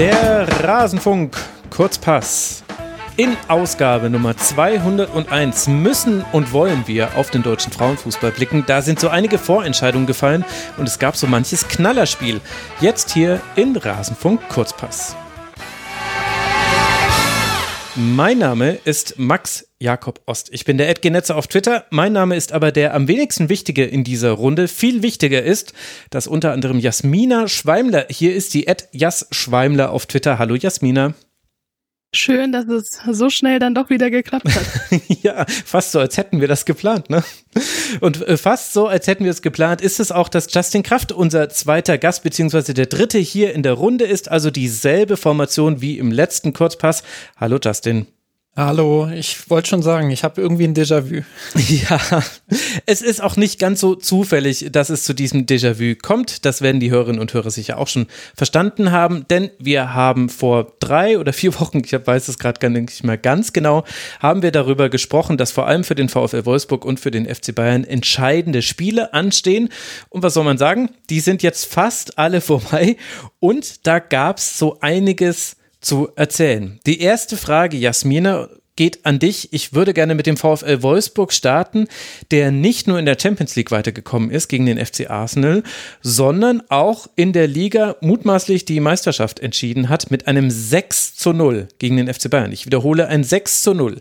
Der Rasenfunk Kurzpass. In Ausgabe Nummer 201 müssen und wollen wir auf den deutschen Frauenfußball blicken. Da sind so einige Vorentscheidungen gefallen und es gab so manches Knallerspiel. Jetzt hier in Rasenfunk Kurzpass. Mein Name ist Max Jakob Ost. Ich bin der Edgenetzer auf Twitter. Mein Name ist aber der am wenigsten wichtige in dieser Runde. Viel wichtiger ist, dass unter anderem Jasmina Schweimler hier ist, die Ed Jas Schweimler auf Twitter. Hallo Jasmina. Schön, dass es so schnell dann doch wieder geklappt hat. ja, fast so, als hätten wir das geplant, ne? Und äh, fast so, als hätten wir es geplant, ist es auch, dass Justin Kraft unser zweiter Gast, beziehungsweise der dritte hier in der Runde ist, also dieselbe Formation wie im letzten Kurzpass. Hallo Justin. Hallo, ich wollte schon sagen, ich habe irgendwie ein Déjà-vu. Ja, es ist auch nicht ganz so zufällig, dass es zu diesem Déjà-vu kommt. Das werden die Hörerinnen und Hörer sicher auch schon verstanden haben, denn wir haben vor drei oder vier Wochen, ich weiß es gerade gar nicht mehr ganz genau, haben wir darüber gesprochen, dass vor allem für den VfL Wolfsburg und für den FC Bayern entscheidende Spiele anstehen. Und was soll man sagen? Die sind jetzt fast alle vorbei und da gab es so einiges zu erzählen. Die erste Frage, Jasmina, geht an dich. Ich würde gerne mit dem VfL Wolfsburg starten, der nicht nur in der Champions League weitergekommen ist gegen den FC Arsenal, sondern auch in der Liga mutmaßlich die Meisterschaft entschieden hat mit einem 6 zu 0 gegen den FC Bayern. Ich wiederhole, ein 6 zu 0.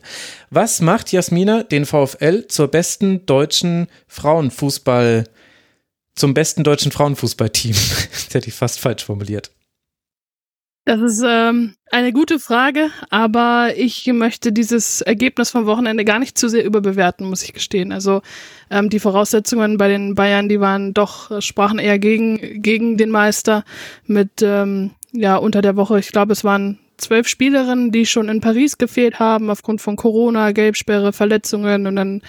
Was macht Jasmina den VfL zur besten deutschen Frauenfußball, zum besten deutschen Frauenfußballteam? das hätte ich fast falsch formuliert. Das ist ähm, eine gute Frage, aber ich möchte dieses Ergebnis vom Wochenende gar nicht zu sehr überbewerten, muss ich gestehen. Also ähm, die Voraussetzungen bei den Bayern, die waren doch, äh, sprachen eher gegen, gegen den Meister mit, ähm, ja, unter der Woche, ich glaube, es waren zwölf Spielerinnen, die schon in Paris gefehlt haben, aufgrund von Corona, Gelbsperre, Verletzungen und dann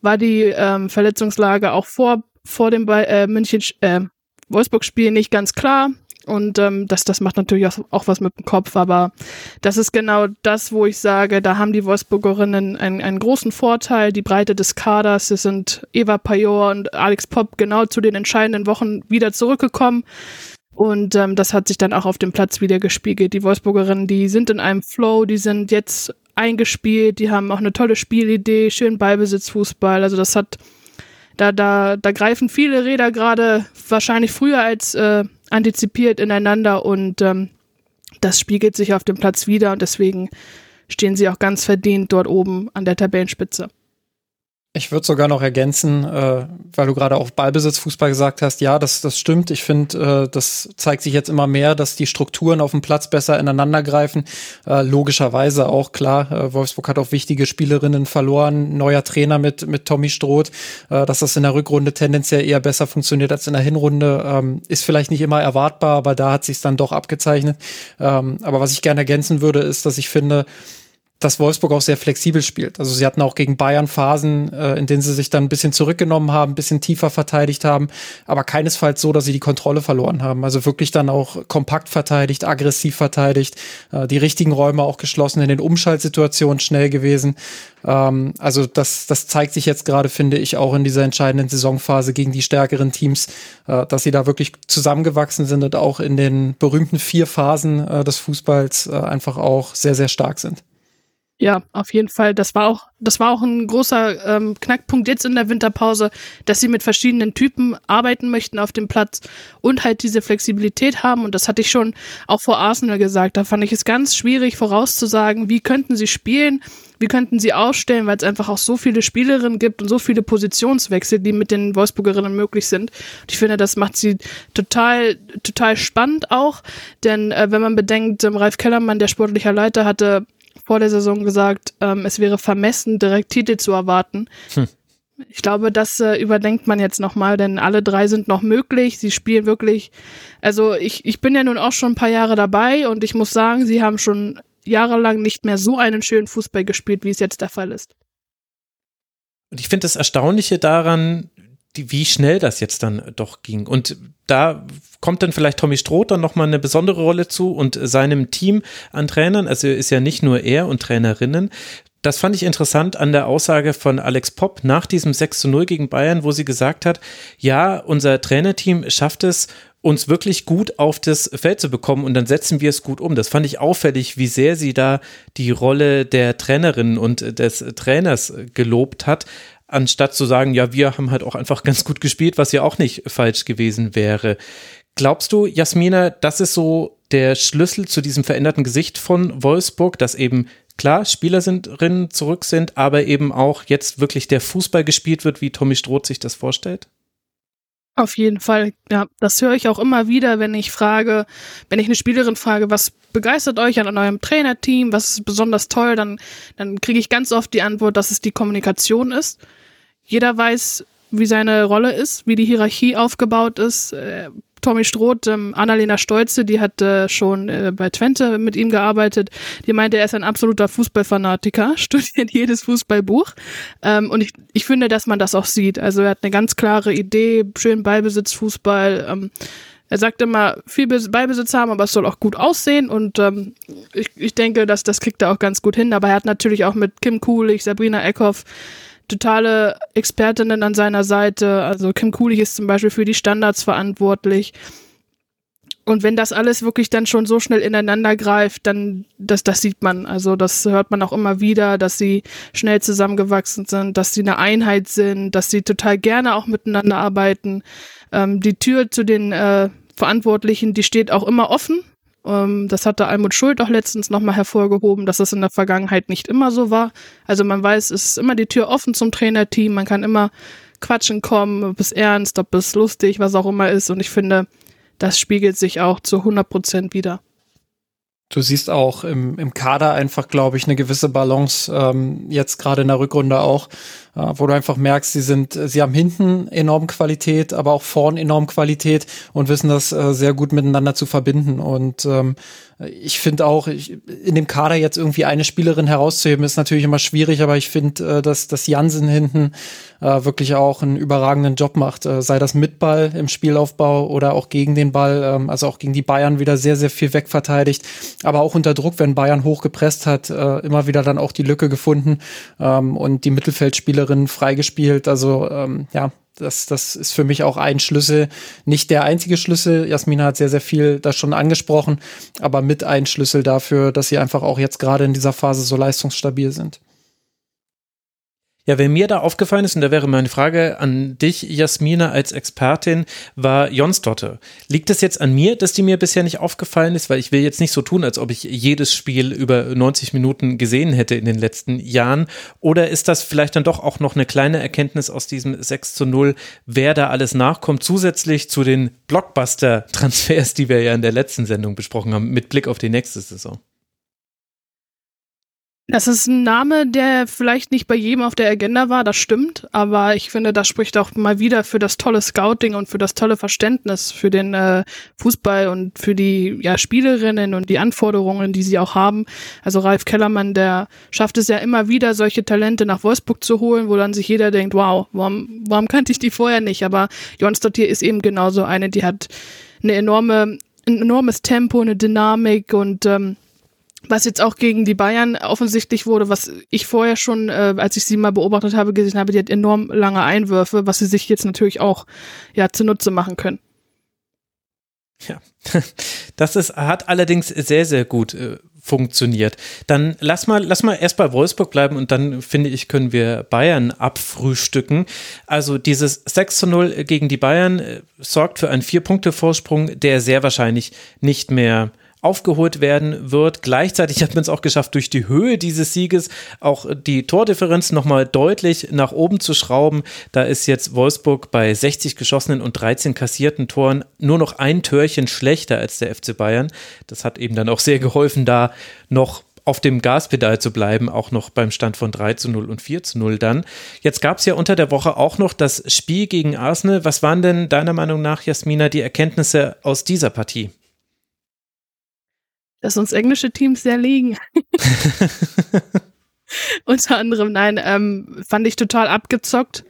war die ähm, Verletzungslage auch vor, vor dem äh, München, äh, Wolfsburg-Spiel nicht ganz klar. Und ähm, das, das macht natürlich auch, auch was mit dem Kopf, aber das ist genau das, wo ich sage, da haben die Wolfsburgerinnen einen, einen großen Vorteil, die Breite des Kaders. Es sind Eva Pajor und Alex Popp genau zu den entscheidenden Wochen wieder zurückgekommen. Und ähm, das hat sich dann auch auf dem Platz wieder gespiegelt. Die Wolfsburgerinnen, die sind in einem Flow, die sind jetzt eingespielt, die haben auch eine tolle Spielidee, schön Ballbesitzfußball. Also das hat, da, da, da greifen viele Räder gerade wahrscheinlich früher als äh, antizipiert ineinander und ähm, das spiegelt sich auf dem Platz wieder und deswegen stehen sie auch ganz verdient dort oben an der Tabellenspitze. Ich würde sogar noch ergänzen, äh, weil du gerade auch Ballbesitzfußball gesagt hast, ja, das, das stimmt. Ich finde, äh, das zeigt sich jetzt immer mehr, dass die Strukturen auf dem Platz besser ineinander greifen. Äh, logischerweise auch klar, äh, Wolfsburg hat auch wichtige Spielerinnen verloren, neuer Trainer mit, mit Tommy Stroth, äh, dass das in der Rückrunde tendenziell eher besser funktioniert als in der Hinrunde, ähm, ist vielleicht nicht immer erwartbar, aber da hat sich dann doch abgezeichnet. Ähm, aber was ich gerne ergänzen würde, ist, dass ich finde, dass Wolfsburg auch sehr flexibel spielt. Also sie hatten auch gegen Bayern Phasen, äh, in denen sie sich dann ein bisschen zurückgenommen haben, ein bisschen tiefer verteidigt haben, aber keinesfalls so, dass sie die Kontrolle verloren haben. Also wirklich dann auch kompakt verteidigt, aggressiv verteidigt, äh, die richtigen Räume auch geschlossen, in den Umschaltsituationen schnell gewesen. Ähm, also das, das zeigt sich jetzt gerade, finde ich, auch in dieser entscheidenden Saisonphase gegen die stärkeren Teams, äh, dass sie da wirklich zusammengewachsen sind und auch in den berühmten vier Phasen äh, des Fußballs äh, einfach auch sehr, sehr stark sind. Ja, auf jeden Fall. Das war auch, das war auch ein großer ähm, Knackpunkt jetzt in der Winterpause, dass sie mit verschiedenen Typen arbeiten möchten auf dem Platz und halt diese Flexibilität haben. Und das hatte ich schon auch vor Arsenal gesagt. Da fand ich es ganz schwierig vorauszusagen, wie könnten sie spielen, wie könnten sie ausstellen, weil es einfach auch so viele Spielerinnen gibt und so viele Positionswechsel, die mit den Wolfsburgerinnen möglich sind. Und ich finde, das macht sie total, total spannend auch. Denn äh, wenn man bedenkt, ähm, Ralf Kellermann, der sportliche Leiter, hatte vor der Saison gesagt, ähm, es wäre vermessen, direkt Titel zu erwarten. Hm. Ich glaube, das äh, überdenkt man jetzt nochmal, denn alle drei sind noch möglich. Sie spielen wirklich, also ich, ich bin ja nun auch schon ein paar Jahre dabei und ich muss sagen, sie haben schon jahrelang nicht mehr so einen schönen Fußball gespielt, wie es jetzt der Fall ist. Und ich finde das Erstaunliche daran, die, wie schnell das jetzt dann doch ging. Und da kommt dann vielleicht Tommy Stroh dann nochmal eine besondere Rolle zu und seinem Team an Trainern. Also ist ja nicht nur er und Trainerinnen. Das fand ich interessant an der Aussage von Alex Popp nach diesem 6 zu 0 gegen Bayern, wo sie gesagt hat, ja, unser Trainerteam schafft es, uns wirklich gut auf das Feld zu bekommen und dann setzen wir es gut um. Das fand ich auffällig, wie sehr sie da die Rolle der Trainerin und des Trainers gelobt hat, anstatt zu sagen, ja, wir haben halt auch einfach ganz gut gespielt, was ja auch nicht falsch gewesen wäre. Glaubst du, Jasmina, das ist so der Schlüssel zu diesem veränderten Gesicht von Wolfsburg, dass eben klar Spielerinnen zurück sind, aber eben auch jetzt wirklich der Fußball gespielt wird, wie Tommy Stroth sich das vorstellt? Auf jeden Fall, ja. Das höre ich auch immer wieder, wenn ich frage, wenn ich eine Spielerin frage, was begeistert euch an eurem Trainerteam, was ist besonders toll, dann, dann kriege ich ganz oft die Antwort, dass es die Kommunikation ist. Jeder weiß, wie seine Rolle ist, wie die Hierarchie aufgebaut ist. Äh, Tommy Stroth, ähm, Annalena Stolze, die hat äh, schon äh, bei Twente mit ihm gearbeitet. Die meinte, er ist ein absoluter Fußballfanatiker, studiert jedes Fußballbuch. Ähm, und ich, ich finde, dass man das auch sieht. Also er hat eine ganz klare Idee, schön Ballbesitz, Fußball. Ähm, er sagt immer, viel Ballbesitz haben, aber es soll auch gut aussehen. Und ähm, ich, ich denke, dass das kriegt er auch ganz gut hin. Aber er hat natürlich auch mit Kim Kulich, Sabrina Eckhoff, totale Expertinnen an seiner Seite. Also Kim Kulich ist zum Beispiel für die Standards verantwortlich. Und wenn das alles wirklich dann schon so schnell ineinander greift, dann, das, das sieht man. Also das hört man auch immer wieder, dass sie schnell zusammengewachsen sind, dass sie eine Einheit sind, dass sie total gerne auch miteinander arbeiten. Ähm, die Tür zu den äh, Verantwortlichen, die steht auch immer offen. Ähm, das hatte Almut Schuld auch letztens nochmal hervorgehoben, dass das in der Vergangenheit nicht immer so war. Also man weiß, es ist immer die Tür offen zum Trainerteam, man kann immer quatschen kommen, ob es ernst, ob es lustig, was auch immer ist. Und ich finde, das spiegelt sich auch zu 100 Prozent wieder. Du siehst auch im, im Kader einfach, glaube ich, eine gewisse Balance, ähm, jetzt gerade in der Rückrunde auch, wo du einfach merkst, sie sind, sie haben hinten enorm Qualität, aber auch vorn enorm Qualität und wissen das äh, sehr gut miteinander zu verbinden. Und ähm, ich finde auch, ich, in dem Kader jetzt irgendwie eine Spielerin herauszuheben, ist natürlich immer schwierig, aber ich finde, äh, dass, dass Jansen hinten äh, wirklich auch einen überragenden Job macht. Äh, sei das mit Ball im Spielaufbau oder auch gegen den Ball, ähm, also auch gegen die Bayern wieder sehr, sehr viel wegverteidigt, aber auch unter Druck, wenn Bayern hochgepresst hat, äh, immer wieder dann auch die Lücke gefunden ähm, und die Mittelfeldspielerin freigespielt. Also ähm, ja, das, das ist für mich auch ein Schlüssel, nicht der einzige Schlüssel. Jasmina hat sehr, sehr viel da schon angesprochen, aber mit ein Schlüssel dafür, dass sie einfach auch jetzt gerade in dieser Phase so leistungsstabil sind. Ja, wer mir da aufgefallen ist, und da wäre meine Frage an dich, Jasmina, als Expertin, war Jonsdotte. Liegt es jetzt an mir, dass die mir bisher nicht aufgefallen ist? Weil ich will jetzt nicht so tun, als ob ich jedes Spiel über 90 Minuten gesehen hätte in den letzten Jahren. Oder ist das vielleicht dann doch auch noch eine kleine Erkenntnis aus diesem 6 zu 0, wer da alles nachkommt, zusätzlich zu den Blockbuster-Transfers, die wir ja in der letzten Sendung besprochen haben, mit Blick auf die nächste Saison? Das ist ein Name, der vielleicht nicht bei jedem auf der Agenda war, das stimmt, aber ich finde, das spricht auch mal wieder für das tolle Scouting und für das tolle Verständnis für den äh, Fußball und für die ja, Spielerinnen und die Anforderungen, die sie auch haben. Also Ralf Kellermann, der schafft es ja immer wieder, solche Talente nach Wolfsburg zu holen, wo dann sich jeder denkt, wow, warum, warum kannte ich die vorher nicht? Aber Jonsdottir ist eben genauso eine, die hat eine enorme, ein enormes Tempo, eine Dynamik und ähm, was jetzt auch gegen die Bayern offensichtlich wurde, was ich vorher schon, äh, als ich sie mal beobachtet habe, gesehen habe, die hat enorm lange Einwürfe, was sie sich jetzt natürlich auch ja zunutze machen können. Ja, das ist, hat allerdings sehr, sehr gut äh, funktioniert. Dann lass mal, lass mal erst bei Wolfsburg bleiben und dann finde ich, können wir Bayern abfrühstücken. Also dieses 6 zu 0 gegen die Bayern äh, sorgt für einen Vier-Punkte-Vorsprung, der sehr wahrscheinlich nicht mehr aufgeholt werden wird. Gleichzeitig hat man es auch geschafft, durch die Höhe dieses Sieges auch die Tordifferenz nochmal deutlich nach oben zu schrauben. Da ist jetzt Wolfsburg bei 60 geschossenen und 13 kassierten Toren nur noch ein Törchen schlechter als der FC Bayern. Das hat eben dann auch sehr geholfen, da noch auf dem Gaspedal zu bleiben, auch noch beim Stand von 3 zu 0 und 4 zu 0 dann. Jetzt gab es ja unter der Woche auch noch das Spiel gegen Arsenal. Was waren denn deiner Meinung nach, Jasmina, die Erkenntnisse aus dieser Partie? Dass uns englische Teams sehr liegen. Unter anderem, nein, ähm, fand ich total abgezockt.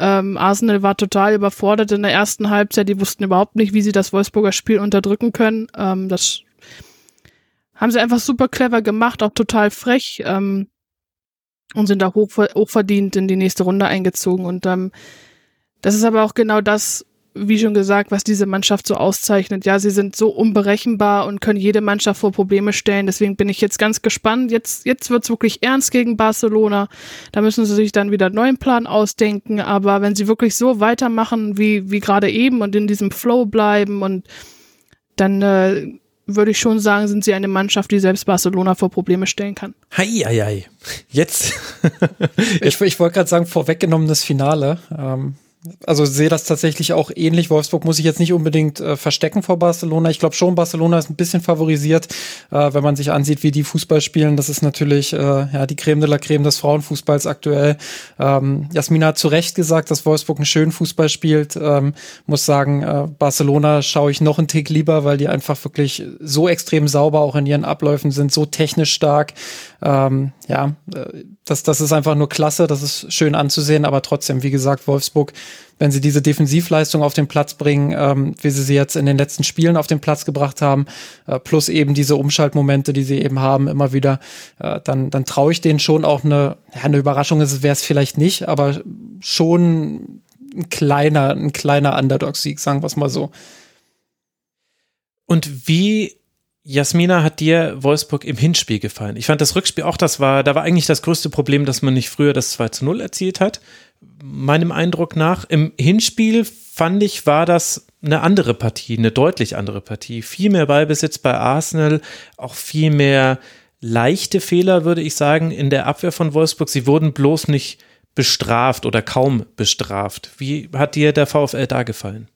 Ähm, Arsenal war total überfordert in der ersten Halbzeit. Die wussten überhaupt nicht, wie sie das Wolfsburger Spiel unterdrücken können. Ähm, das haben sie einfach super clever gemacht, auch total frech ähm, und sind da hoch, hochverdient in die nächste Runde eingezogen. Und ähm, das ist aber auch genau das, wie schon gesagt, was diese Mannschaft so auszeichnet. Ja, sie sind so unberechenbar und können jede Mannschaft vor Probleme stellen. Deswegen bin ich jetzt ganz gespannt. Jetzt, jetzt wird's wirklich ernst gegen Barcelona. Da müssen sie sich dann wieder einen neuen Plan ausdenken. Aber wenn sie wirklich so weitermachen wie, wie gerade eben und in diesem Flow bleiben und dann äh, würde ich schon sagen, sind sie eine Mannschaft, die selbst Barcelona vor Probleme stellen kann. Hei, hei, hei. Jetzt. ich ich wollte gerade sagen, vorweggenommenes Finale. Ähm, also sehe das tatsächlich auch ähnlich. Wolfsburg muss sich jetzt nicht unbedingt äh, verstecken vor Barcelona. Ich glaube schon, Barcelona ist ein bisschen favorisiert, äh, wenn man sich ansieht, wie die Fußball spielen. Das ist natürlich äh, ja die Creme de la Creme des Frauenfußballs aktuell. Ähm, Jasmina hat zu Recht gesagt, dass Wolfsburg einen schönen Fußball spielt. Ähm, muss sagen, äh, Barcelona schaue ich noch einen Tick lieber, weil die einfach wirklich so extrem sauber auch in ihren Abläufen sind, so technisch stark. Ähm, ja, äh, das, das ist einfach nur klasse, das ist schön anzusehen, aber trotzdem, wie gesagt, Wolfsburg, wenn sie diese Defensivleistung auf den Platz bringen, ähm, wie sie sie jetzt in den letzten Spielen auf den Platz gebracht haben, äh, plus eben diese Umschaltmomente, die sie eben haben, immer wieder, äh, dann, dann traue ich denen schon auch eine, ja, eine Überraschung wäre es vielleicht nicht, aber schon ein kleiner, ein kleiner Underdog-Sieg, sagen wir es mal so. Und wie Jasmina, hat dir Wolfsburg im Hinspiel gefallen? Ich fand das Rückspiel auch, das war, da war eigentlich das größte Problem, dass man nicht früher das 2 zu 0 erzielt hat. Meinem Eindruck nach. Im Hinspiel fand ich, war das eine andere Partie, eine deutlich andere Partie. Viel mehr Ballbesitz bei Arsenal, auch viel mehr leichte Fehler, würde ich sagen, in der Abwehr von Wolfsburg. Sie wurden bloß nicht bestraft oder kaum bestraft. Wie hat dir der VfL da gefallen?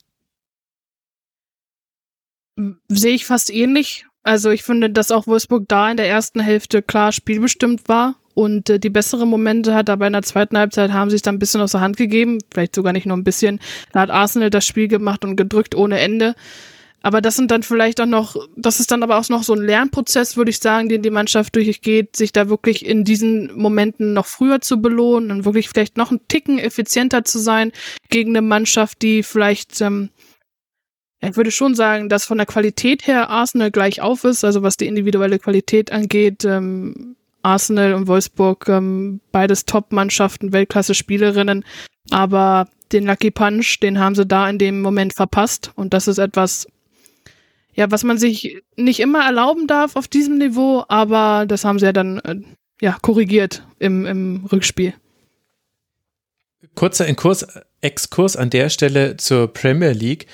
Sehe ich fast ähnlich. Also ich finde, dass auch Wolfsburg da in der ersten Hälfte klar spielbestimmt war und äh, die besseren Momente hat, aber in der zweiten Halbzeit haben sie es dann ein bisschen aus der Hand gegeben, vielleicht sogar nicht nur ein bisschen. Da hat Arsenal das Spiel gemacht und gedrückt ohne Ende. Aber das sind dann vielleicht auch noch, das ist dann aber auch noch so ein Lernprozess, würde ich sagen, den die Mannschaft durchgeht, sich da wirklich in diesen Momenten noch früher zu belohnen und wirklich vielleicht noch einen Ticken effizienter zu sein gegen eine Mannschaft, die vielleicht ähm, ich würde schon sagen, dass von der Qualität her Arsenal gleich auf ist, also was die individuelle Qualität angeht. Ähm, Arsenal und Wolfsburg, ähm, beides Top-Mannschaften, Weltklasse-Spielerinnen. Aber den Lucky Punch, den haben sie da in dem Moment verpasst. Und das ist etwas, ja, was man sich nicht immer erlauben darf auf diesem Niveau, aber das haben sie ja dann äh, ja, korrigiert im, im Rückspiel. Kurzer Exkurs an der Stelle zur Premier League.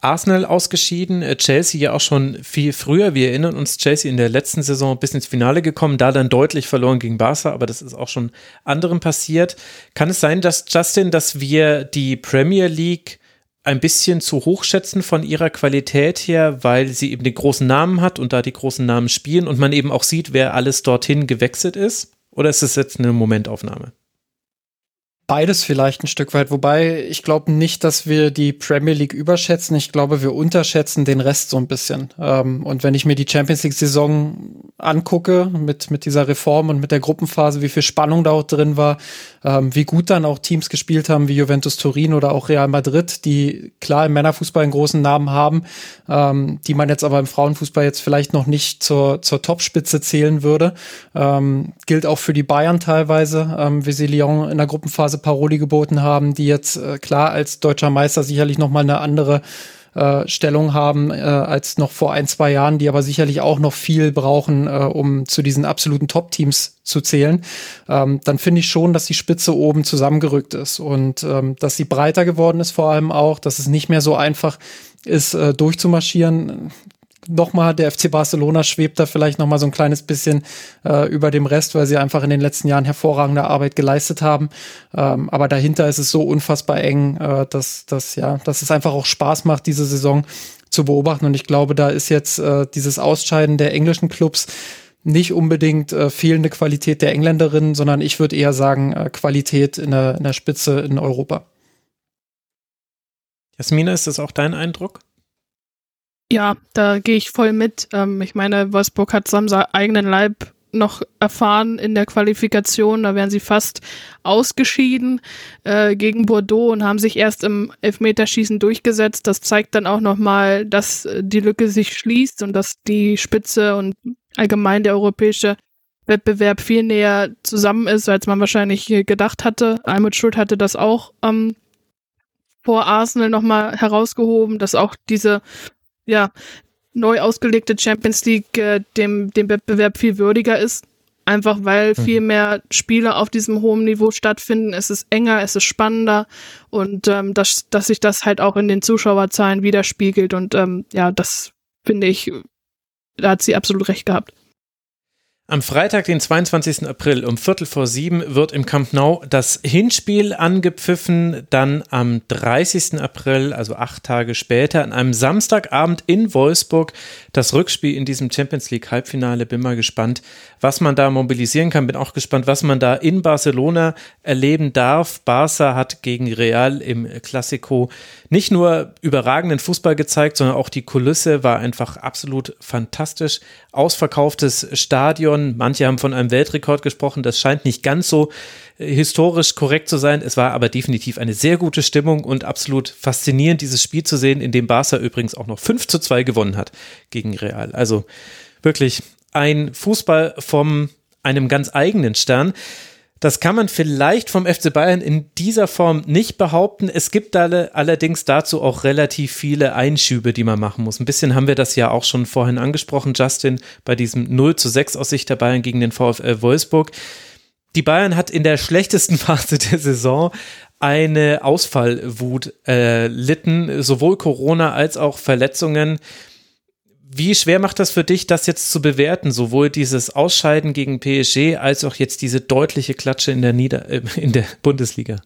Arsenal ausgeschieden, äh, Chelsea ja auch schon viel früher. Wir erinnern uns, Chelsea in der letzten Saison bis ins Finale gekommen, da dann deutlich verloren gegen Barca, aber das ist auch schon anderen passiert. Kann es sein, dass Justin, dass wir die Premier League ein bisschen zu hoch schätzen von ihrer Qualität her, weil sie eben den großen Namen hat und da die großen Namen spielen und man eben auch sieht, wer alles dorthin gewechselt ist? Oder ist es jetzt eine Momentaufnahme? Beides vielleicht ein Stück weit, wobei ich glaube nicht, dass wir die Premier League überschätzen. Ich glaube, wir unterschätzen den Rest so ein bisschen. Ähm, und wenn ich mir die Champions League-Saison angucke mit, mit dieser Reform und mit der Gruppenphase, wie viel Spannung da auch drin war, ähm, wie gut dann auch Teams gespielt haben, wie Juventus Turin oder auch Real Madrid, die klar im Männerfußball einen großen Namen haben, ähm, die man jetzt aber im Frauenfußball jetzt vielleicht noch nicht zur, zur Topspitze zählen würde. Gilt auch für die Bayern teilweise, wie sie Lyon in der Gruppenphase Paroli geboten haben, die jetzt äh, klar als deutscher Meister sicherlich noch mal eine andere äh, Stellung haben äh, als noch vor ein, zwei Jahren, die aber sicherlich auch noch viel brauchen, äh, um zu diesen absoluten Top-Teams zu zählen, ähm, dann finde ich schon, dass die Spitze oben zusammengerückt ist und ähm, dass sie breiter geworden ist vor allem auch, dass es nicht mehr so einfach ist, äh, durchzumarschieren nochmal, der FC Barcelona schwebt da vielleicht nochmal so ein kleines bisschen äh, über dem Rest, weil sie einfach in den letzten Jahren hervorragende Arbeit geleistet haben. Ähm, aber dahinter ist es so unfassbar eng, äh, dass, dass, ja, dass es einfach auch Spaß macht, diese Saison zu beobachten. Und ich glaube, da ist jetzt äh, dieses Ausscheiden der englischen Clubs nicht unbedingt äh, fehlende Qualität der Engländerinnen, sondern ich würde eher sagen, äh, Qualität in der, in der Spitze in Europa. Jasmina, ist das auch dein Eindruck? Ja, da gehe ich voll mit. Ähm, ich meine, Wolfsburg hat es eigenen Leib noch erfahren in der Qualifikation. Da wären sie fast ausgeschieden äh, gegen Bordeaux und haben sich erst im Elfmeterschießen durchgesetzt. Das zeigt dann auch nochmal, dass äh, die Lücke sich schließt und dass die Spitze und allgemein der europäische Wettbewerb viel näher zusammen ist, als man wahrscheinlich gedacht hatte. Almut Schuld hatte das auch ähm, vor Arsenal nochmal herausgehoben, dass auch diese, ja, neu ausgelegte Champions League äh, dem, dem Wettbewerb viel würdiger ist. Einfach weil mhm. viel mehr Spiele auf diesem hohen Niveau stattfinden. Es ist enger, es ist spannender und ähm, dass, dass sich das halt auch in den Zuschauerzahlen widerspiegelt. Und ähm, ja, das finde ich, da hat sie absolut recht gehabt. Am Freitag, den 22. April um Viertel vor sieben wird im Camp Nou das Hinspiel angepfiffen. Dann am 30. April, also acht Tage später, an einem Samstagabend in Wolfsburg das Rückspiel in diesem Champions League Halbfinale. Bin mal gespannt, was man da mobilisieren kann. Bin auch gespannt, was man da in Barcelona erleben darf. Barca hat gegen Real im Classico nicht nur überragenden Fußball gezeigt, sondern auch die Kulisse war einfach absolut fantastisch. Ausverkauftes Stadion. Manche haben von einem Weltrekord gesprochen. Das scheint nicht ganz so historisch korrekt zu sein. Es war aber definitiv eine sehr gute Stimmung und absolut faszinierend, dieses Spiel zu sehen, in dem Barca übrigens auch noch 5 zu 2 gewonnen hat gegen Real. Also wirklich ein Fußball vom einem ganz eigenen Stern. Das kann man vielleicht vom FC Bayern in dieser Form nicht behaupten. Es gibt alle, allerdings dazu auch relativ viele Einschübe, die man machen muss. Ein bisschen haben wir das ja auch schon vorhin angesprochen, Justin, bei diesem 0 zu 6 aus Sicht der Bayern gegen den VfL Wolfsburg. Die Bayern hat in der schlechtesten Phase der Saison eine Ausfallwut erlitten, äh, sowohl Corona als auch Verletzungen. Wie schwer macht das für dich, das jetzt zu bewerten, sowohl dieses Ausscheiden gegen PSG als auch jetzt diese deutliche Klatsche in der, Nieder äh, in der Bundesliga?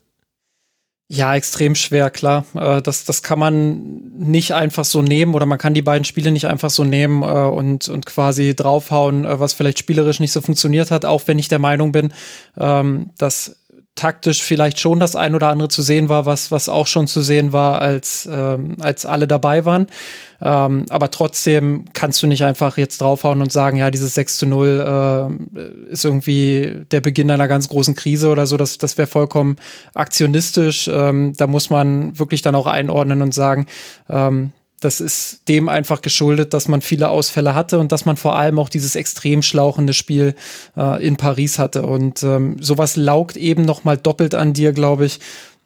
Ja, extrem schwer, klar. Äh, das, das kann man nicht einfach so nehmen oder man kann die beiden Spiele nicht einfach so nehmen äh, und, und quasi draufhauen, was vielleicht spielerisch nicht so funktioniert hat, auch wenn ich der Meinung bin, ähm, dass taktisch vielleicht schon das ein oder andere zu sehen war, was, was auch schon zu sehen war, als, ähm, als alle dabei waren. Ähm, aber trotzdem kannst du nicht einfach jetzt draufhauen und sagen, ja, dieses 6 zu 0 äh, ist irgendwie der Beginn einer ganz großen Krise oder so. Das, das wäre vollkommen aktionistisch. Ähm, da muss man wirklich dann auch einordnen und sagen, ähm, das ist dem einfach geschuldet, dass man viele Ausfälle hatte und dass man vor allem auch dieses extrem schlauchende Spiel äh, in Paris hatte. Und ähm, sowas laugt eben noch mal doppelt an dir, glaube ich,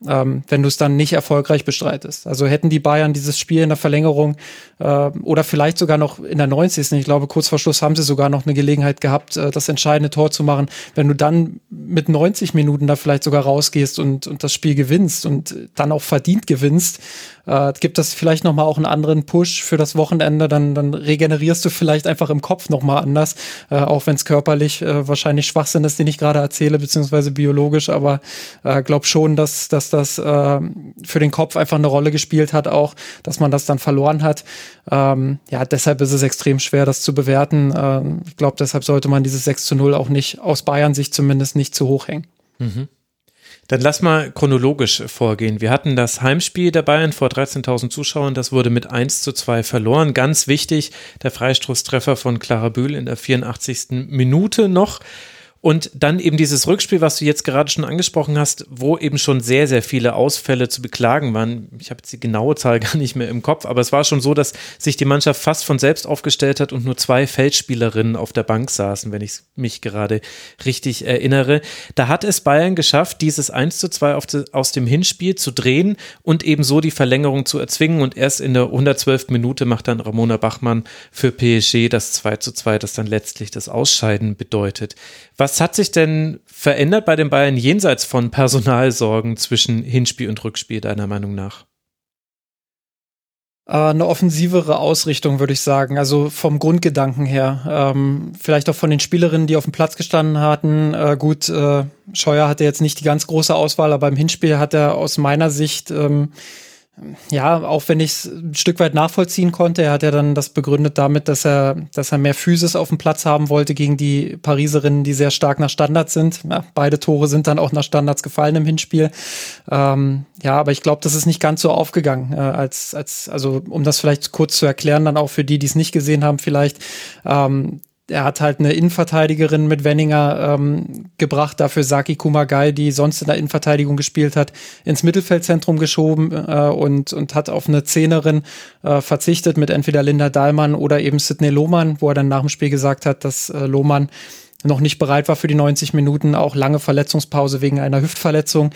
ähm, wenn du es dann nicht erfolgreich bestreitest. Also hätten die Bayern dieses Spiel in der Verlängerung äh, oder vielleicht sogar noch in der 90. Ich glaube, kurz vor Schluss haben sie sogar noch eine Gelegenheit gehabt, äh, das entscheidende Tor zu machen. Wenn du dann mit 90 Minuten da vielleicht sogar rausgehst und, und das Spiel gewinnst und dann auch verdient gewinnst, äh, gibt das vielleicht noch mal auch einen anderen Push für das Wochenende. Dann, dann regenerierst du vielleicht einfach im Kopf noch mal anders, äh, auch wenn es körperlich äh, wahrscheinlich Schwachsinn ist, den ich gerade erzähle, beziehungsweise biologisch. Aber äh, glaub schon, dass, dass das äh, für den Kopf einfach eine Rolle gespielt hat, auch, dass man das dann verloren hat. Ähm, ja, deshalb ist es extrem schwer, das zu bewerten. Ähm, ich glaube, deshalb sollte man dieses 6 zu 0 auch nicht aus Bayern sich zumindest nicht zu hoch hängen. Mhm. Dann lass mal chronologisch vorgehen. Wir hatten das Heimspiel der Bayern vor 13.000 Zuschauern. Das wurde mit 1 zu 2 verloren. Ganz wichtig, der Freistoßtreffer von Clara Bühl in der 84. Minute noch. Und dann eben dieses Rückspiel, was du jetzt gerade schon angesprochen hast, wo eben schon sehr, sehr viele Ausfälle zu beklagen waren. Ich habe jetzt die genaue Zahl gar nicht mehr im Kopf, aber es war schon so, dass sich die Mannschaft fast von selbst aufgestellt hat und nur zwei Feldspielerinnen auf der Bank saßen, wenn ich mich gerade richtig erinnere. Da hat es Bayern geschafft, dieses 1 zu 2 aus dem Hinspiel zu drehen und eben so die Verlängerung zu erzwingen. Und erst in der 112. Minute macht dann Ramona Bachmann für PSG das 2 zu 2, das dann letztlich das Ausscheiden bedeutet. Was hat sich denn verändert bei den Bayern jenseits von Personalsorgen zwischen Hinspiel und Rückspiel, deiner Meinung nach? Äh, eine offensivere Ausrichtung, würde ich sagen. Also vom Grundgedanken her. Ähm, vielleicht auch von den Spielerinnen, die auf dem Platz gestanden hatten. Äh, gut, äh, Scheuer hatte jetzt nicht die ganz große Auswahl, aber im Hinspiel hat er aus meiner Sicht ähm, ja, auch wenn ich es ein Stück weit nachvollziehen konnte, er hat ja dann das begründet damit, dass er, dass er mehr Physis auf dem Platz haben wollte gegen die Pariserinnen, die sehr stark nach Standards sind. Ja, beide Tore sind dann auch nach Standards gefallen im Hinspiel. Ähm, ja, aber ich glaube, das ist nicht ganz so aufgegangen, äh, als, als, also um das vielleicht kurz zu erklären, dann auch für die, die es nicht gesehen haben, vielleicht. Ähm, er hat halt eine Innenverteidigerin mit Wenninger ähm, gebracht, dafür Saki Kumagai, die sonst in der Innenverteidigung gespielt hat, ins Mittelfeldzentrum geschoben äh, und, und hat auf eine Zehnerin äh, verzichtet mit entweder Linda Dahlmann oder eben Sidney Lohmann, wo er dann nach dem Spiel gesagt hat, dass äh, Lohmann noch nicht bereit war für die 90 Minuten, auch lange Verletzungspause wegen einer Hüftverletzung.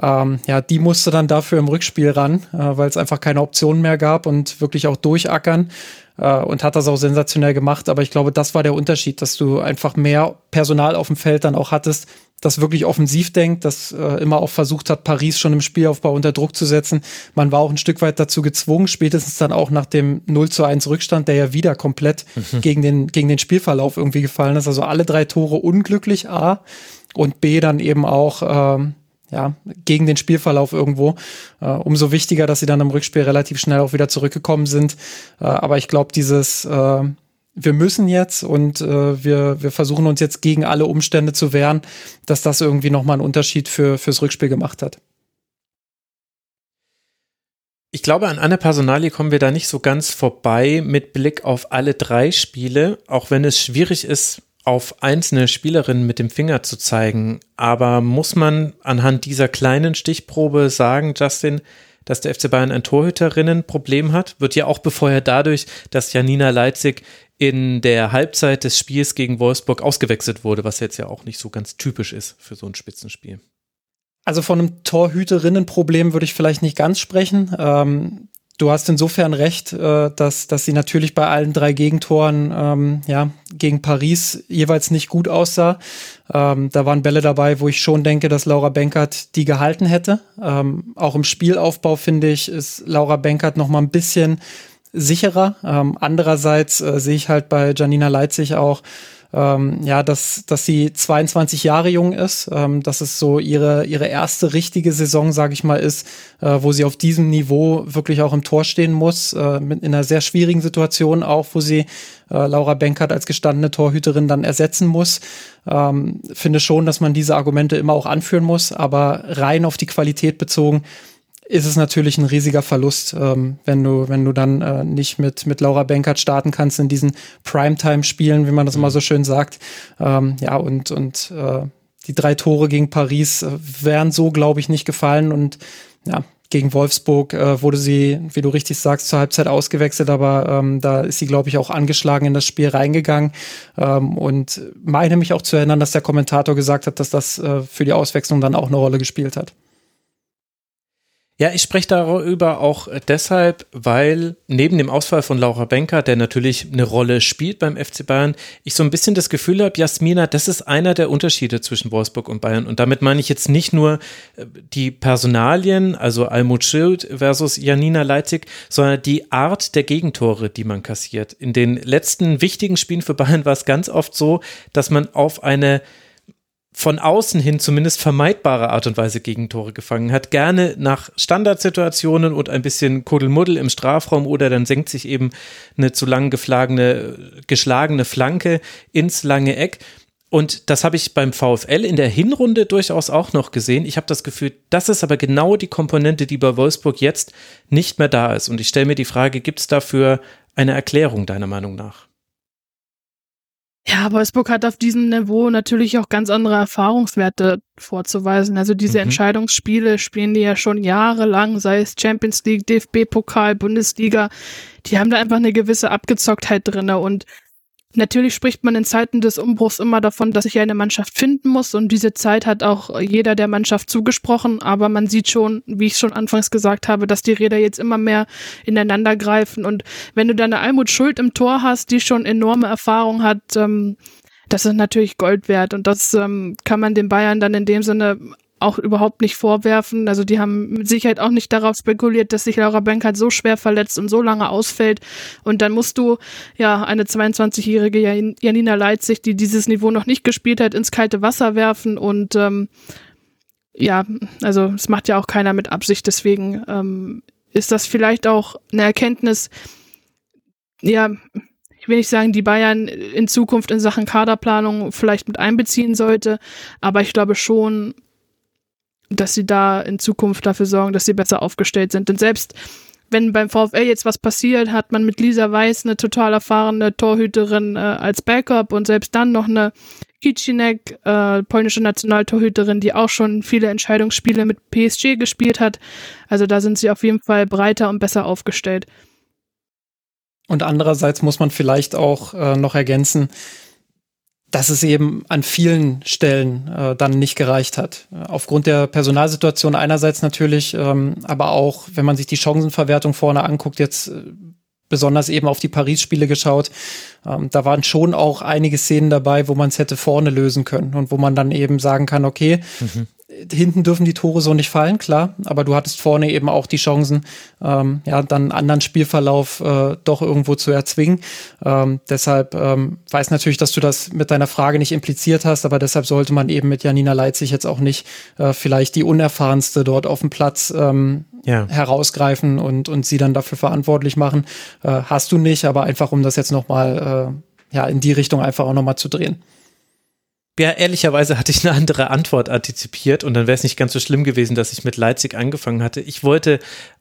Ähm, ja, die musste dann dafür im Rückspiel ran, äh, weil es einfach keine Optionen mehr gab und wirklich auch durchackern äh, und hat das auch sensationell gemacht. Aber ich glaube, das war der Unterschied, dass du einfach mehr Personal auf dem Feld dann auch hattest, das wirklich offensiv denkt, das äh, immer auch versucht hat, Paris schon im Spielaufbau unter Druck zu setzen. Man war auch ein Stück weit dazu gezwungen, spätestens dann auch nach dem 0 zu 1 Rückstand, der ja wieder komplett mhm. gegen, den, gegen den Spielverlauf irgendwie gefallen ist. Also alle drei Tore unglücklich, A, und B dann eben auch ähm, ja, gegen den Spielverlauf irgendwo. Äh, umso wichtiger, dass sie dann im Rückspiel relativ schnell auch wieder zurückgekommen sind. Äh, aber ich glaube, dieses äh, wir müssen jetzt und äh, wir, wir versuchen uns jetzt gegen alle Umstände zu wehren, dass das irgendwie nochmal einen Unterschied für, fürs Rückspiel gemacht hat. Ich glaube, an einer Personalie kommen wir da nicht so ganz vorbei mit Blick auf alle drei Spiele, auch wenn es schwierig ist, auf einzelne Spielerinnen mit dem Finger zu zeigen. Aber muss man anhand dieser kleinen Stichprobe sagen, Justin, dass der FC Bayern ein Torhüterinnenproblem hat? Wird ja auch befeuert dadurch, dass Janina Leitzig in der Halbzeit des Spiels gegen Wolfsburg ausgewechselt wurde, was jetzt ja auch nicht so ganz typisch ist für so ein Spitzenspiel. Also von einem Torhüterinnenproblem würde ich vielleicht nicht ganz sprechen. Ähm, du hast insofern recht, äh, dass, dass sie natürlich bei allen drei Gegentoren ähm, ja, gegen Paris jeweils nicht gut aussah. Ähm, da waren Bälle dabei, wo ich schon denke, dass Laura Benkert die gehalten hätte. Ähm, auch im Spielaufbau, finde ich, ist Laura Benkert noch mal ein bisschen sicherer. Ähm, andererseits äh, sehe ich halt bei Janina Leitzig auch, ähm, ja, dass, dass sie 22 Jahre jung ist, ähm, dass es so ihre, ihre erste richtige Saison, sage ich mal, ist, äh, wo sie auf diesem Niveau wirklich auch im Tor stehen muss, äh, mit, in einer sehr schwierigen Situation auch, wo sie äh, Laura Benkert als gestandene Torhüterin dann ersetzen muss. Ähm, finde schon, dass man diese Argumente immer auch anführen muss, aber rein auf die Qualität bezogen ist es natürlich ein riesiger Verlust, ähm, wenn du, wenn du dann äh, nicht mit, mit Laura Benkert starten kannst in diesen Primetime-Spielen, wie man das immer so schön sagt. Ähm, ja, und, und äh, die drei Tore gegen Paris äh, wären so, glaube ich, nicht gefallen. Und ja, gegen Wolfsburg äh, wurde sie, wie du richtig sagst, zur Halbzeit ausgewechselt, aber ähm, da ist sie, glaube ich, auch angeschlagen in das Spiel reingegangen. Ähm, und meine mich auch zu erinnern, dass der Kommentator gesagt hat, dass das äh, für die Auswechslung dann auch eine Rolle gespielt hat. Ja, ich spreche darüber auch deshalb, weil neben dem Ausfall von Laura Benker, der natürlich eine Rolle spielt beim FC Bayern, ich so ein bisschen das Gefühl habe, Jasmina, das ist einer der Unterschiede zwischen Wolfsburg und Bayern. Und damit meine ich jetzt nicht nur äh, die Personalien, also Almut Schild versus Janina Leitzig, sondern die Art der Gegentore, die man kassiert. In den letzten wichtigen Spielen für Bayern war es ganz oft so, dass man auf eine von außen hin zumindest vermeidbare Art und Weise Gegentore gefangen hat. Gerne nach Standardsituationen und ein bisschen Kuddelmuddel im Strafraum oder dann senkt sich eben eine zu lang geschlagene Flanke ins lange Eck. Und das habe ich beim VfL in der Hinrunde durchaus auch noch gesehen. Ich habe das Gefühl, das ist aber genau die Komponente, die bei Wolfsburg jetzt nicht mehr da ist. Und ich stelle mir die Frage, gibt es dafür eine Erklärung deiner Meinung nach? Ja, Wolfsburg hat auf diesem Niveau natürlich auch ganz andere Erfahrungswerte vorzuweisen. Also diese mhm. Entscheidungsspiele spielen die ja schon jahrelang, sei es Champions League, DFB-Pokal, Bundesliga. Die haben da einfach eine gewisse Abgezocktheit drinne und Natürlich spricht man in Zeiten des Umbruchs immer davon, dass sich eine Mannschaft finden muss und diese Zeit hat auch jeder der Mannschaft zugesprochen, aber man sieht schon, wie ich schon anfangs gesagt habe, dass die Räder jetzt immer mehr ineinander greifen und wenn du dann eine Almut Schuld im Tor hast, die schon enorme Erfahrung hat, ähm, das ist natürlich Gold wert und das ähm, kann man den Bayern dann in dem Sinne auch überhaupt nicht vorwerfen. Also die haben mit Sicherheit auch nicht darauf spekuliert, dass sich Laura Bank halt so schwer verletzt und so lange ausfällt. Und dann musst du ja eine 22-jährige Janina Leitzig, die dieses Niveau noch nicht gespielt hat, ins kalte Wasser werfen. Und ähm, ja, also es macht ja auch keiner mit Absicht. Deswegen ähm, ist das vielleicht auch eine Erkenntnis, ja, ich will nicht sagen, die Bayern in Zukunft in Sachen Kaderplanung vielleicht mit einbeziehen sollte, aber ich glaube schon, dass sie da in Zukunft dafür sorgen, dass sie besser aufgestellt sind. Denn selbst wenn beim VfL jetzt was passiert, hat man mit Lisa Weiß eine total erfahrene Torhüterin äh, als Backup und selbst dann noch eine Kicinek, äh, polnische Nationaltorhüterin, die auch schon viele Entscheidungsspiele mit PSG gespielt hat. Also da sind sie auf jeden Fall breiter und besser aufgestellt. Und andererseits muss man vielleicht auch äh, noch ergänzen, dass es eben an vielen Stellen äh, dann nicht gereicht hat. Aufgrund der Personalsituation einerseits natürlich, ähm, aber auch, wenn man sich die Chancenverwertung vorne anguckt, jetzt äh, besonders eben auf die Paris-Spiele geschaut, ähm, da waren schon auch einige Szenen dabei, wo man es hätte vorne lösen können und wo man dann eben sagen kann, okay, mhm hinten dürfen die Tore so nicht fallen, klar, aber du hattest vorne eben auch die Chancen, ähm, ja, dann einen anderen Spielverlauf äh, doch irgendwo zu erzwingen. Ähm, deshalb ähm, weiß natürlich, dass du das mit deiner Frage nicht impliziert hast, aber deshalb sollte man eben mit Janina Leitzig jetzt auch nicht äh, vielleicht die unerfahrenste dort auf dem Platz ähm, ja. herausgreifen und, und sie dann dafür verantwortlich machen. Äh, hast du nicht, aber einfach um das jetzt nochmal äh, ja, in die Richtung einfach auch nochmal zu drehen. Ja, ehrlicherweise hatte ich eine andere Antwort antizipiert und dann wäre es nicht ganz so schlimm gewesen, dass ich mit Leipzig angefangen hatte. Ich wollte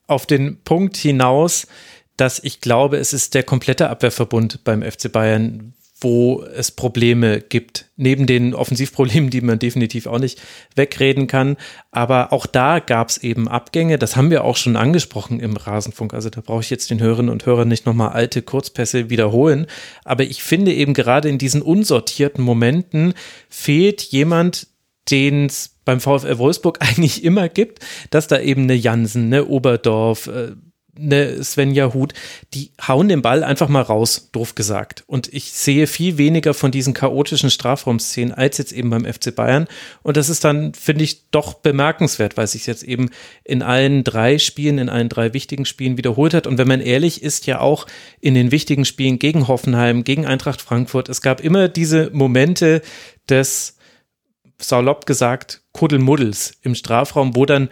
auf den Punkt hinaus, dass ich glaube, es ist der komplette Abwehrverbund beim FC Bayern, wo es Probleme gibt. Neben den Offensivproblemen, die man definitiv auch nicht wegreden kann. Aber auch da gab es eben Abgänge. Das haben wir auch schon angesprochen im Rasenfunk. Also da brauche ich jetzt den Hörerinnen und Hörern nicht nochmal alte Kurzpässe wiederholen. Aber ich finde eben gerade in diesen unsortierten Momenten fehlt jemand, den es beim VfL Wolfsburg eigentlich immer gibt, dass da eben eine Jansen, eine Oberdorf, äh, eine Svenja Huth, die hauen den Ball einfach mal raus, doof gesagt. Und ich sehe viel weniger von diesen chaotischen Strafraumszenen als jetzt eben beim FC Bayern. Und das ist dann, finde ich, doch bemerkenswert, weil sich jetzt eben in allen drei Spielen, in allen drei wichtigen Spielen wiederholt hat. Und wenn man ehrlich ist, ja auch in den wichtigen Spielen gegen Hoffenheim, gegen Eintracht Frankfurt, es gab immer diese Momente des, salopp gesagt, Kuddelmuddels im Strafraum, wo dann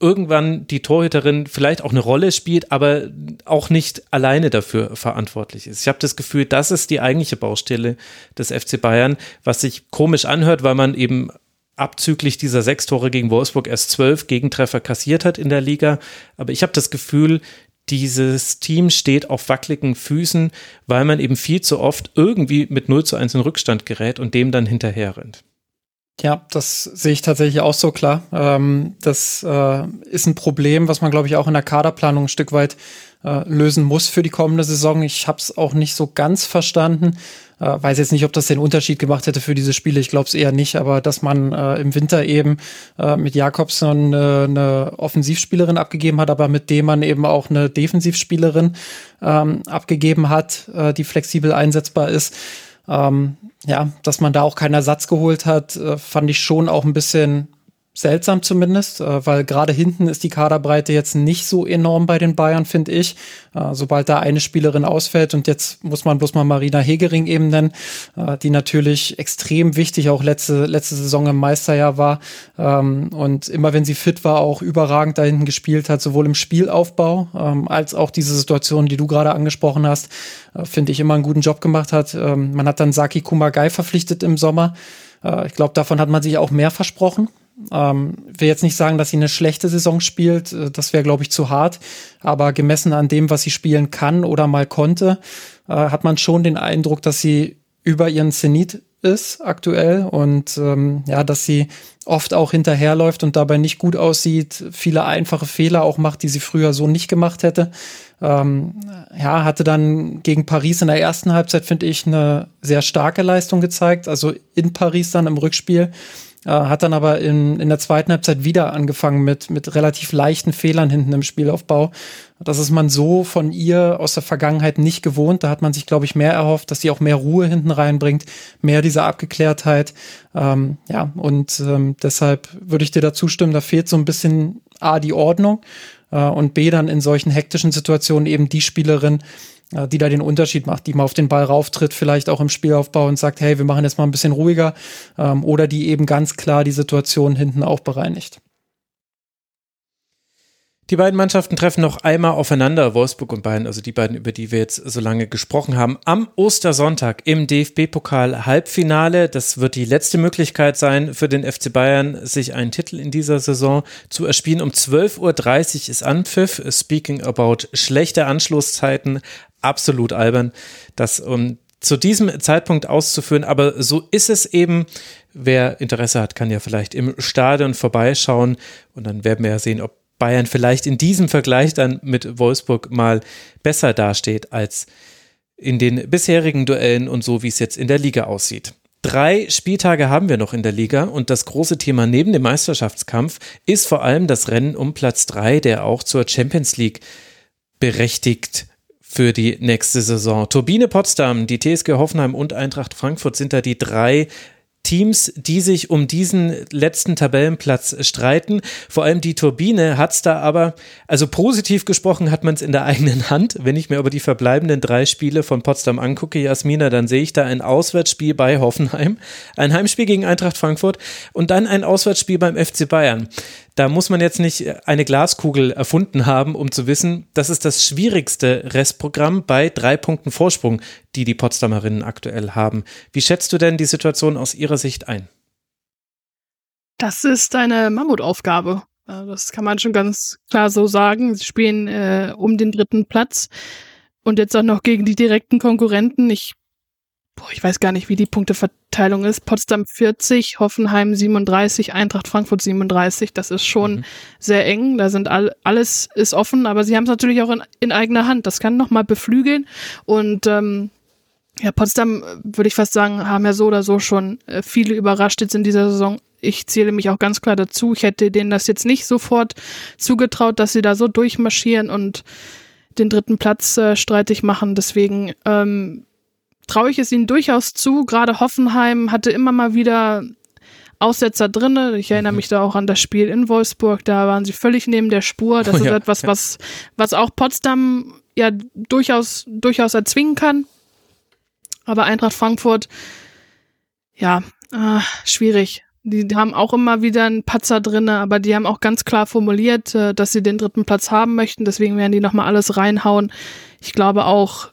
irgendwann die Torhüterin vielleicht auch eine Rolle spielt, aber auch nicht alleine dafür verantwortlich ist. Ich habe das Gefühl, das ist die eigentliche Baustelle des FC Bayern, was sich komisch anhört, weil man eben abzüglich dieser sechs Tore gegen Wolfsburg erst zwölf Gegentreffer kassiert hat in der Liga. Aber ich habe das Gefühl, dieses Team steht auf wackeligen Füßen, weil man eben viel zu oft irgendwie mit 0 zu 1 in Rückstand gerät und dem dann hinterher rennt. Ja, das sehe ich tatsächlich auch so klar. Ähm, das äh, ist ein Problem, was man, glaube ich, auch in der Kaderplanung ein Stück weit äh, lösen muss für die kommende Saison. Ich habe es auch nicht so ganz verstanden. Äh, weiß jetzt nicht, ob das den Unterschied gemacht hätte für diese Spiele. Ich glaube es eher nicht, aber dass man äh, im Winter eben äh, mit Jakobson äh, eine Offensivspielerin abgegeben hat, aber mit dem man eben auch eine Defensivspielerin ähm, abgegeben hat, äh, die flexibel einsetzbar ist ähm, ja, dass man da auch keinen Ersatz geholt hat, äh, fand ich schon auch ein bisschen seltsam zumindest, äh, weil gerade hinten ist die Kaderbreite jetzt nicht so enorm bei den Bayern, finde ich. Äh, sobald da eine Spielerin ausfällt und jetzt muss man bloß mal Marina Hegering eben nennen, äh, die natürlich extrem wichtig auch letzte, letzte Saison im Meisterjahr war ähm, und immer wenn sie fit war, auch überragend da hinten gespielt hat, sowohl im Spielaufbau ähm, als auch diese Situation, die du gerade angesprochen hast, finde ich immer einen guten Job gemacht hat. Ähm, man hat dann Saki Kumagai verpflichtet im Sommer. Ich glaube, davon hat man sich auch mehr versprochen. Ähm, will jetzt nicht sagen, dass sie eine schlechte Saison spielt, äh, das wäre, glaube ich, zu hart. Aber gemessen an dem, was sie spielen kann oder mal konnte, äh, hat man schon den Eindruck, dass sie über ihren Zenit ist aktuell und ähm, ja, dass sie oft auch hinterherläuft und dabei nicht gut aussieht, viele einfache Fehler auch macht, die sie früher so nicht gemacht hätte. Ähm, ja, hatte dann gegen Paris in der ersten Halbzeit, finde ich, eine sehr starke Leistung gezeigt. Also in Paris dann im Rückspiel äh, hat dann aber in, in der zweiten Halbzeit wieder angefangen mit, mit relativ leichten Fehlern hinten im Spielaufbau. Das ist man so von ihr aus der Vergangenheit nicht gewohnt. Da hat man sich, glaube ich, mehr erhofft, dass sie auch mehr Ruhe hinten reinbringt, mehr diese Abgeklärtheit. Ähm, ja, und ähm, deshalb würde ich dir dazu stimmen, da fehlt so ein bisschen A, die Ordnung äh, und B, dann in solchen hektischen Situationen eben die Spielerin, die da den Unterschied macht, die mal auf den Ball rauftritt, vielleicht auch im Spielaufbau und sagt, hey, wir machen jetzt mal ein bisschen ruhiger ähm, oder die eben ganz klar die Situation hinten auch bereinigt. Die beiden Mannschaften treffen noch einmal aufeinander, Wolfsburg und Bayern, also die beiden, über die wir jetzt so lange gesprochen haben, am Ostersonntag im DFB-Pokal Halbfinale. Das wird die letzte Möglichkeit sein für den FC Bayern, sich einen Titel in dieser Saison zu erspielen. Um 12.30 Uhr ist Anpfiff. Speaking about schlechte Anschlusszeiten, absolut albern, das um zu diesem Zeitpunkt auszuführen, aber so ist es eben. Wer Interesse hat, kann ja vielleicht im Stadion vorbeischauen und dann werden wir ja sehen, ob Bayern vielleicht in diesem Vergleich dann mit Wolfsburg mal besser dasteht als in den bisherigen Duellen und so, wie es jetzt in der Liga aussieht. Drei Spieltage haben wir noch in der Liga und das große Thema neben dem Meisterschaftskampf ist vor allem das Rennen um Platz drei, der auch zur Champions League berechtigt für die nächste Saison. Turbine Potsdam, die TSG Hoffenheim und Eintracht Frankfurt sind da die drei Teams, die sich um diesen letzten Tabellenplatz streiten. Vor allem die Turbine hat es da aber, also positiv gesprochen hat man es in der eigenen Hand. Wenn ich mir aber die verbleibenden drei Spiele von Potsdam angucke, Jasmina, dann sehe ich da ein Auswärtsspiel bei Hoffenheim, ein Heimspiel gegen Eintracht Frankfurt und dann ein Auswärtsspiel beim FC Bayern. Da muss man jetzt nicht eine Glaskugel erfunden haben, um zu wissen, das ist das schwierigste Restprogramm bei drei Punkten Vorsprung, die die Potsdamerinnen aktuell haben. Wie schätzt du denn die Situation aus ihrer Sicht ein? Das ist eine Mammutaufgabe. Das kann man schon ganz klar so sagen. Sie spielen äh, um den dritten Platz und jetzt auch noch gegen die direkten Konkurrenten. Ich boah, ich weiß gar nicht, wie die Punkteverteilung ist. Potsdam 40, Hoffenheim 37, Eintracht Frankfurt 37. Das ist schon mhm. sehr eng. Da sind all, alles ist offen, aber sie haben es natürlich auch in, in, eigener Hand. Das kann nochmal beflügeln. Und ähm, ja, Potsdam, würde ich fast sagen, haben ja so oder so schon äh, viele überrascht jetzt in dieser Saison. Ich zähle mich auch ganz klar dazu. Ich hätte denen das jetzt nicht sofort zugetraut, dass sie da so durchmarschieren und den dritten Platz äh, streitig machen. Deswegen ähm, traue ich es ihnen durchaus zu. Gerade Hoffenheim hatte immer mal wieder Aussetzer drinne. Ich erinnere mhm. mich da auch an das Spiel in Wolfsburg. Da waren sie völlig neben der Spur. Das oh, ist ja, etwas, ja. was, was auch Potsdam ja durchaus, durchaus erzwingen kann. Aber Eintracht Frankfurt, ja, äh, schwierig. Die, die, haben auch immer wieder einen Patzer drinne, aber die haben auch ganz klar formuliert, äh, dass sie den dritten Platz haben möchten. Deswegen werden die nochmal alles reinhauen. Ich glaube auch,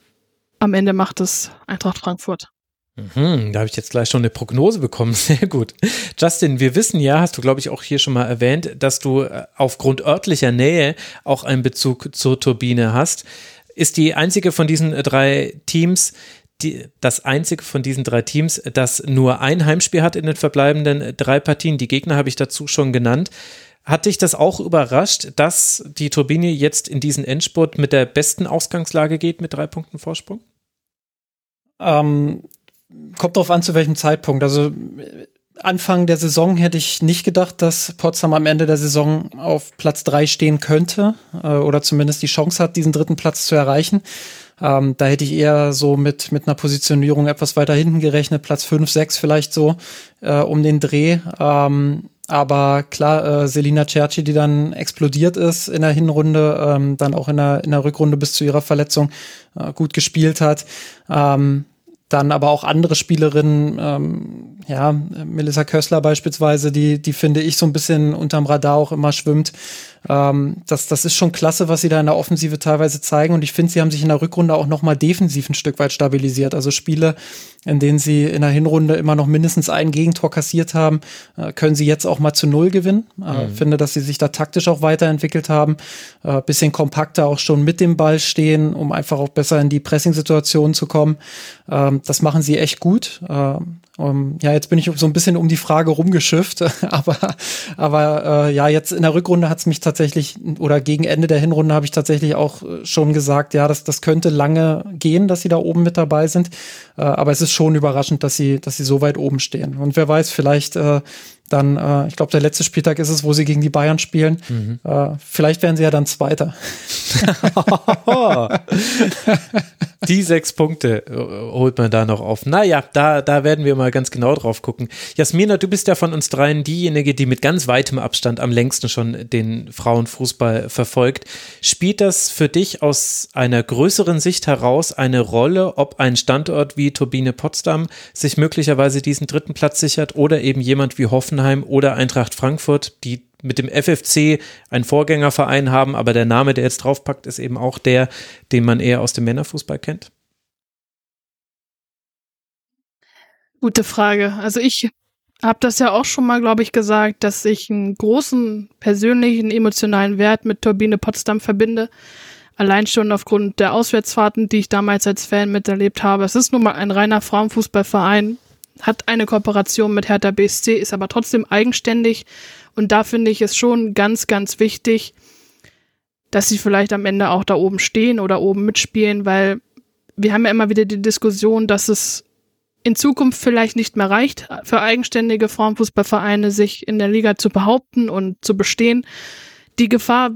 am Ende macht es Eintracht Frankfurt. Mhm, da habe ich jetzt gleich schon eine Prognose bekommen. Sehr gut. Justin, wir wissen ja, hast du, glaube ich, auch hier schon mal erwähnt, dass du äh, aufgrund örtlicher Nähe auch einen Bezug zur Turbine hast. Ist die einzige von diesen äh, drei Teams, die, das einzige von diesen drei Teams, das nur ein Heimspiel hat in den verbleibenden äh, drei Partien. Die Gegner habe ich dazu schon genannt. Hat dich das auch überrascht, dass die Turbine jetzt in diesen Endspurt mit der besten Ausgangslage geht mit drei Punkten Vorsprung? Ähm, kommt drauf an, zu welchem Zeitpunkt. Also Anfang der Saison hätte ich nicht gedacht, dass Potsdam am Ende der Saison auf Platz drei stehen könnte äh, oder zumindest die Chance hat, diesen dritten Platz zu erreichen. Ähm, da hätte ich eher so mit, mit einer Positionierung etwas weiter hinten gerechnet, Platz fünf, sechs vielleicht so äh, um den Dreh. Ähm, aber klar, äh, Selina Cerci, die dann explodiert ist in der Hinrunde, ähm, dann auch in der, in der Rückrunde bis zu ihrer Verletzung äh, gut gespielt hat. Ähm, dann aber auch andere Spielerinnen, ähm, ja, Melissa Kössler beispielsweise, die, die finde ich so ein bisschen unterm Radar auch immer schwimmt. Ähm, das, das ist schon klasse, was sie da in der Offensive teilweise zeigen. Und ich finde, sie haben sich in der Rückrunde auch noch mal defensiv ein Stück weit stabilisiert. Also Spiele, in denen sie in der Hinrunde immer noch mindestens ein Gegentor kassiert haben, äh, können sie jetzt auch mal zu Null gewinnen. Äh, mhm. Finde, dass sie sich da taktisch auch weiterentwickelt haben, äh, bisschen kompakter auch schon mit dem Ball stehen, um einfach auch besser in die Pressing-Situationen zu kommen. Ähm, das machen sie echt gut. Ähm, um, ja, jetzt bin ich so ein bisschen um die Frage rumgeschifft, aber, aber äh, ja, jetzt in der Rückrunde hat es mich tatsächlich, oder gegen Ende der Hinrunde habe ich tatsächlich auch äh, schon gesagt, ja, das, das könnte lange gehen, dass sie da oben mit dabei sind. Äh, aber es ist schon überraschend, dass sie, dass sie so weit oben stehen. Und wer weiß, vielleicht äh, dann, äh, ich glaube, der letzte Spieltag ist es, wo sie gegen die Bayern spielen. Mhm. Äh, vielleicht werden sie ja dann Zweiter. die sechs Punkte äh, holt man da noch auf. Naja, da, da werden wir mal ganz genau drauf gucken. Jasmina, du bist ja von uns dreien diejenige, die mit ganz weitem Abstand am längsten schon den Frauenfußball verfolgt. Spielt das für dich aus einer größeren Sicht heraus eine Rolle, ob ein Standort wie Turbine Potsdam sich möglicherweise diesen dritten Platz sichert oder eben jemand wie Hoffenheim Hoffenheim oder Eintracht Frankfurt, die mit dem FFC einen Vorgängerverein haben, aber der Name, der jetzt draufpackt, ist eben auch der, den man eher aus dem Männerfußball kennt? Gute Frage. Also ich habe das ja auch schon mal, glaube ich, gesagt, dass ich einen großen persönlichen, emotionalen Wert mit Turbine Potsdam verbinde. Allein schon aufgrund der Auswärtsfahrten, die ich damals als Fan miterlebt habe. Es ist nun mal ein reiner Frauenfußballverein hat eine Kooperation mit Hertha BSC, ist aber trotzdem eigenständig. Und da finde ich es schon ganz, ganz wichtig, dass sie vielleicht am Ende auch da oben stehen oder oben mitspielen, weil wir haben ja immer wieder die Diskussion, dass es in Zukunft vielleicht nicht mehr reicht für eigenständige Frauenfußballvereine, sich in der Liga zu behaupten und zu bestehen. Die Gefahr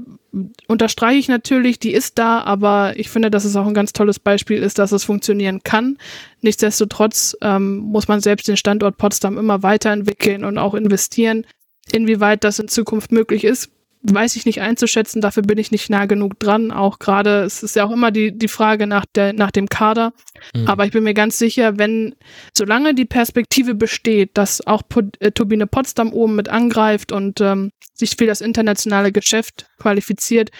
unterstreiche ich natürlich, die ist da, aber ich finde, dass es auch ein ganz tolles Beispiel ist, dass es funktionieren kann. Nichtsdestotrotz ähm, muss man selbst den Standort Potsdam immer weiterentwickeln und auch investieren. Inwieweit das in Zukunft möglich ist, weiß ich nicht einzuschätzen, dafür bin ich nicht nah genug dran. Auch gerade, es ist ja auch immer die, die Frage nach, der, nach dem Kader. Mhm. Aber ich bin mir ganz sicher, wenn, solange die Perspektive besteht, dass auch po äh, Turbine Potsdam oben mit angreift und ähm, sich für das internationale Geschäft qualifiziert,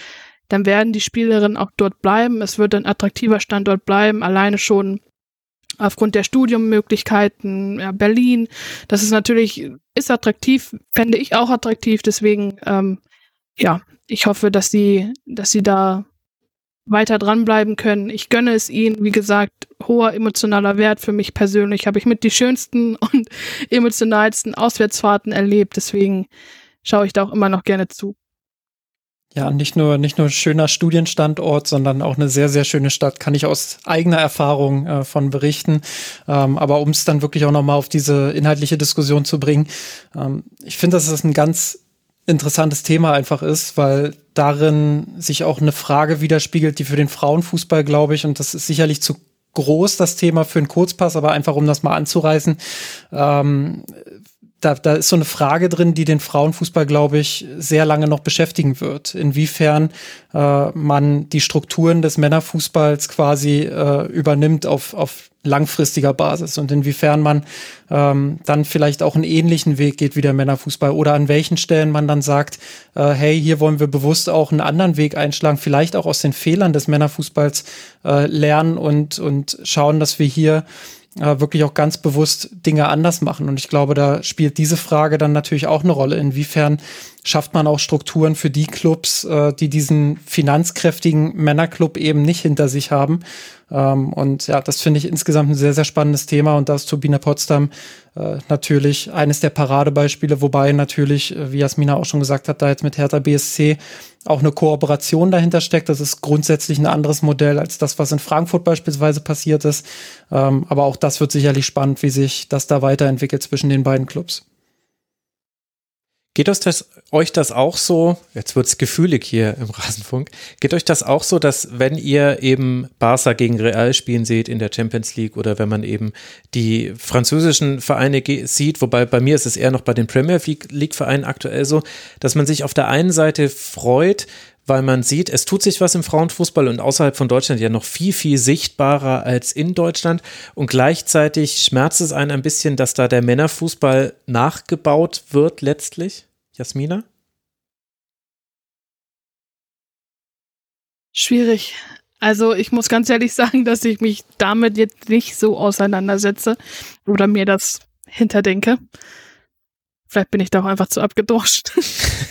dann werden die Spielerinnen auch dort bleiben. Es wird ein attraktiver Standort bleiben, alleine schon aufgrund der Studiummöglichkeiten, ja, Berlin. Das ist natürlich, ist attraktiv, fände ich auch attraktiv, deswegen ähm, ja, ich hoffe, dass sie, dass sie da weiter dranbleiben können. Ich gönne es ihnen, wie gesagt, hoher emotionaler Wert für mich persönlich. Habe ich mit die schönsten und emotionalsten Auswärtsfahrten erlebt. Deswegen schaue ich da auch immer noch gerne zu. Ja, nicht nur, nicht nur schöner Studienstandort, sondern auch eine sehr, sehr schöne Stadt, kann ich aus eigener Erfahrung äh, von berichten. Ähm, aber um es dann wirklich auch nochmal auf diese inhaltliche Diskussion zu bringen, ähm, ich finde, das ist ein ganz interessantes Thema einfach ist, weil darin sich auch eine Frage widerspiegelt, die für den Frauenfußball, glaube ich, und das ist sicherlich zu groß, das Thema für einen Kurzpass, aber einfach um das mal anzureißen, ähm, da, da ist so eine Frage drin, die den Frauenfußball, glaube ich, sehr lange noch beschäftigen wird. Inwiefern äh, man die Strukturen des Männerfußballs quasi äh, übernimmt auf, auf langfristiger Basis und inwiefern man ähm, dann vielleicht auch einen ähnlichen Weg geht wie der Männerfußball oder an welchen Stellen man dann sagt, äh, hey, hier wollen wir bewusst auch einen anderen Weg einschlagen, vielleicht auch aus den Fehlern des Männerfußballs äh, lernen und, und schauen, dass wir hier äh, wirklich auch ganz bewusst Dinge anders machen. Und ich glaube, da spielt diese Frage dann natürlich auch eine Rolle. Inwiefern schafft man auch Strukturen für die Clubs, äh, die diesen finanzkräftigen Männerclub eben nicht hinter sich haben? Ähm, und ja, das finde ich insgesamt ein sehr, sehr spannendes Thema. Und da ist Turbine Potsdam äh, natürlich eines der Paradebeispiele, wobei natürlich, äh, wie Jasmina auch schon gesagt hat, da jetzt mit Hertha BSC auch eine Kooperation dahinter steckt. Das ist grundsätzlich ein anderes Modell als das, was in Frankfurt beispielsweise passiert ist. Ähm, aber auch das wird sicherlich spannend, wie sich das da weiterentwickelt zwischen den beiden Clubs. Geht euch das, euch das auch so, jetzt wird's gefühlig hier im Rasenfunk, geht euch das auch so, dass wenn ihr eben Barca gegen Real spielen seht in der Champions League oder wenn man eben die französischen Vereine sieht, wobei bei mir ist es eher noch bei den Premier League Vereinen aktuell so, dass man sich auf der einen Seite freut, weil man sieht, es tut sich was im Frauenfußball und außerhalb von Deutschland ja noch viel, viel sichtbarer als in Deutschland. Und gleichzeitig schmerzt es einen ein bisschen, dass da der Männerfußball nachgebaut wird letztlich. Jasmina? Schwierig. Also ich muss ganz ehrlich sagen, dass ich mich damit jetzt nicht so auseinandersetze oder mir das hinterdenke. Vielleicht bin ich da auch einfach zu abgedroschen.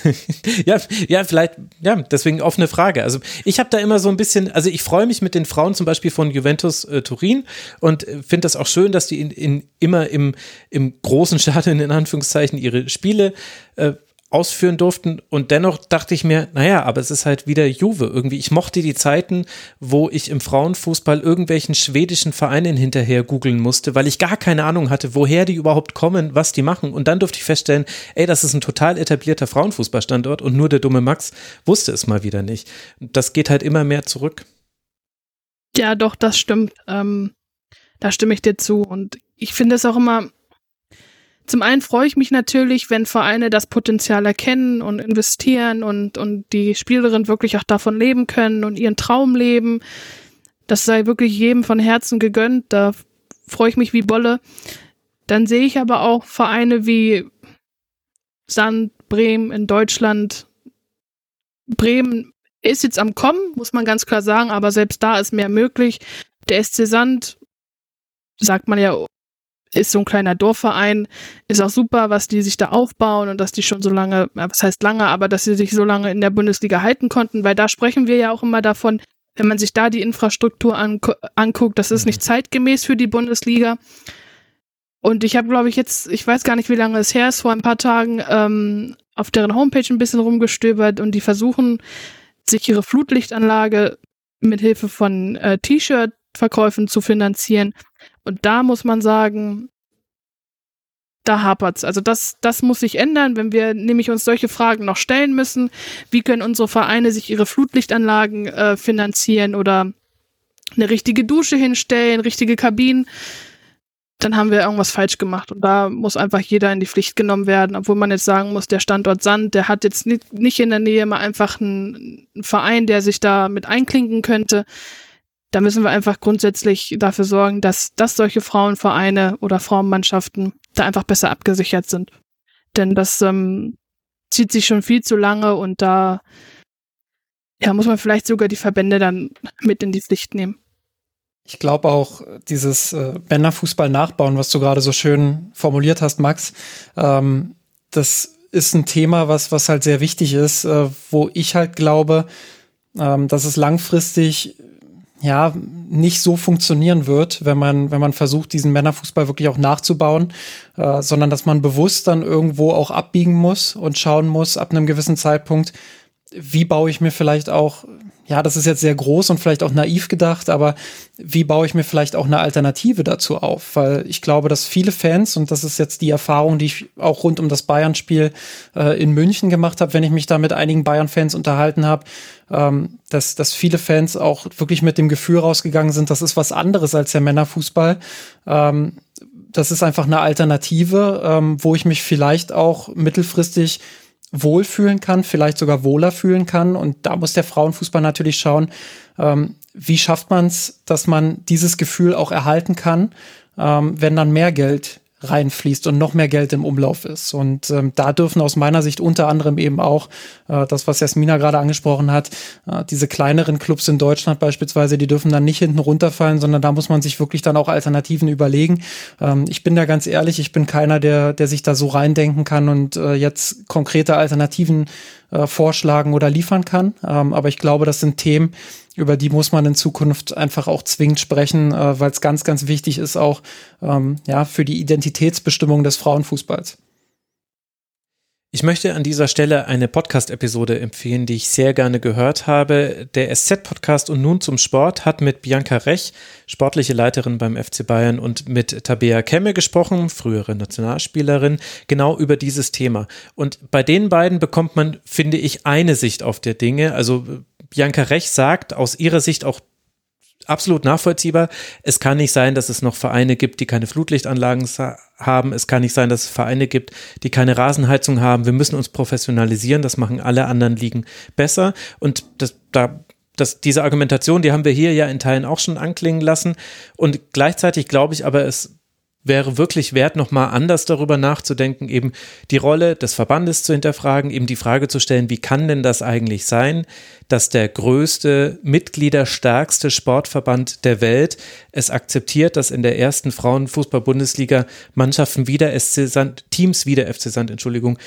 ja, ja, vielleicht, ja, deswegen offene Frage. Also ich habe da immer so ein bisschen, also ich freue mich mit den Frauen zum Beispiel von Juventus äh, Turin und äh, finde das auch schön, dass die in, in, immer im, im großen Stadion in Anführungszeichen ihre Spiele äh, ausführen durften. Und dennoch dachte ich mir, naja, aber es ist halt wieder Juve irgendwie. Ich mochte die Zeiten, wo ich im Frauenfußball irgendwelchen schwedischen Vereinen hinterher googeln musste, weil ich gar keine Ahnung hatte, woher die überhaupt kommen, was die machen. Und dann durfte ich feststellen, ey, das ist ein total etablierter Frauenfußballstandort und nur der dumme Max wusste es mal wieder nicht. Das geht halt immer mehr zurück. Ja, doch, das stimmt. Ähm, da stimme ich dir zu. Und ich finde es auch immer, zum einen freue ich mich natürlich, wenn Vereine das Potenzial erkennen und investieren und, und die Spielerinnen wirklich auch davon leben können und ihren Traum leben. Das sei wirklich jedem von Herzen gegönnt. Da freue ich mich wie Bolle. Dann sehe ich aber auch Vereine wie Sand, Bremen in Deutschland. Bremen ist jetzt am Kommen, muss man ganz klar sagen, aber selbst da ist mehr möglich. Der SC Sand, sagt man ja ist so ein kleiner Dorfverein, ist auch super, was die sich da aufbauen und dass die schon so lange, was heißt lange, aber dass sie sich so lange in der Bundesliga halten konnten, weil da sprechen wir ja auch immer davon, wenn man sich da die Infrastruktur anguckt, das ist nicht mhm. zeitgemäß für die Bundesliga. Und ich habe, glaube ich, jetzt, ich weiß gar nicht, wie lange es her ist, vor ein paar Tagen ähm, auf deren Homepage ein bisschen rumgestöbert und die versuchen, sich ihre Flutlichtanlage mit Hilfe von äh, T-Shirt-Verkäufen zu finanzieren. Und da muss man sagen, da hapert's. Also das, das muss sich ändern, wenn wir nämlich uns solche Fragen noch stellen müssen. Wie können unsere Vereine sich ihre Flutlichtanlagen äh, finanzieren oder eine richtige Dusche hinstellen, richtige Kabinen? Dann haben wir irgendwas falsch gemacht. Und da muss einfach jeder in die Pflicht genommen werden, obwohl man jetzt sagen muss, der Standort Sand, der hat jetzt nicht, in der Nähe mal einfach einen, einen Verein, der sich da mit einklinken könnte da müssen wir einfach grundsätzlich dafür sorgen, dass, dass solche Frauenvereine oder Frauenmannschaften da einfach besser abgesichert sind. Denn das ähm, zieht sich schon viel zu lange und da ja, muss man vielleicht sogar die Verbände dann mit in die Pflicht nehmen. Ich glaube auch, dieses äh, Männerfußball nachbauen, was du gerade so schön formuliert hast, Max, ähm, das ist ein Thema, was, was halt sehr wichtig ist, äh, wo ich halt glaube, ähm, dass es langfristig ja nicht so funktionieren wird, wenn man wenn man versucht, diesen Männerfußball wirklich auch nachzubauen, äh, sondern dass man bewusst dann irgendwo auch abbiegen muss und schauen muss ab einem gewissen Zeitpunkt, wie baue ich mir vielleicht auch ja, das ist jetzt sehr groß und vielleicht auch naiv gedacht, aber wie baue ich mir vielleicht auch eine Alternative dazu auf? Weil ich glaube, dass viele Fans, und das ist jetzt die Erfahrung, die ich auch rund um das Bayern-Spiel äh, in München gemacht habe, wenn ich mich da mit einigen Bayern-Fans unterhalten habe, ähm, dass, dass viele Fans auch wirklich mit dem Gefühl rausgegangen sind, das ist was anderes als der Männerfußball. Ähm, das ist einfach eine Alternative, ähm, wo ich mich vielleicht auch mittelfristig wohlfühlen kann, vielleicht sogar wohler fühlen kann. Und da muss der Frauenfußball natürlich schauen, ähm, wie schafft man es, dass man dieses Gefühl auch erhalten kann, ähm, wenn dann mehr Geld reinfließt und noch mehr Geld im Umlauf ist. Und ähm, da dürfen aus meiner Sicht unter anderem eben auch äh, das, was Jasmina gerade angesprochen hat, äh, diese kleineren Clubs in Deutschland beispielsweise, die dürfen dann nicht hinten runterfallen, sondern da muss man sich wirklich dann auch Alternativen überlegen. Ähm, ich bin da ganz ehrlich, ich bin keiner, der, der sich da so reindenken kann und äh, jetzt konkrete Alternativen äh, vorschlagen oder liefern kann. Ähm, aber ich glaube, das sind Themen, über die muss man in Zukunft einfach auch zwingend sprechen, äh, weil es ganz, ganz wichtig ist auch ähm, ja, für die Identitätsbestimmung des Frauenfußballs. Ich möchte an dieser Stelle eine Podcast-Episode empfehlen, die ich sehr gerne gehört habe. Der SZ-Podcast und nun zum Sport hat mit Bianca Rech, sportliche Leiterin beim FC Bayern, und mit Tabea Kemme gesprochen, frühere Nationalspielerin, genau über dieses Thema. Und bei den beiden bekommt man, finde ich, eine Sicht auf der Dinge. Also Bianca Rech sagt aus ihrer Sicht auch absolut nachvollziehbar. Es kann nicht sein, dass es noch Vereine gibt, die keine Flutlichtanlagen haben. Es kann nicht sein, dass es Vereine gibt, die keine Rasenheizung haben. Wir müssen uns professionalisieren. Das machen alle anderen Ligen besser. Und das, da, das, diese Argumentation, die haben wir hier ja in Teilen auch schon anklingen lassen. Und gleichzeitig glaube ich aber, es wäre wirklich wert, nochmal anders darüber nachzudenken, eben die Rolle des Verbandes zu hinterfragen, eben die Frage zu stellen, wie kann denn das eigentlich sein, dass der größte, mitgliederstärkste Sportverband der Welt es akzeptiert, dass in der ersten Frauenfußball-Bundesliga Mannschaften wie der SC Sand, Teams wie der FC Sand, Entschuldigung,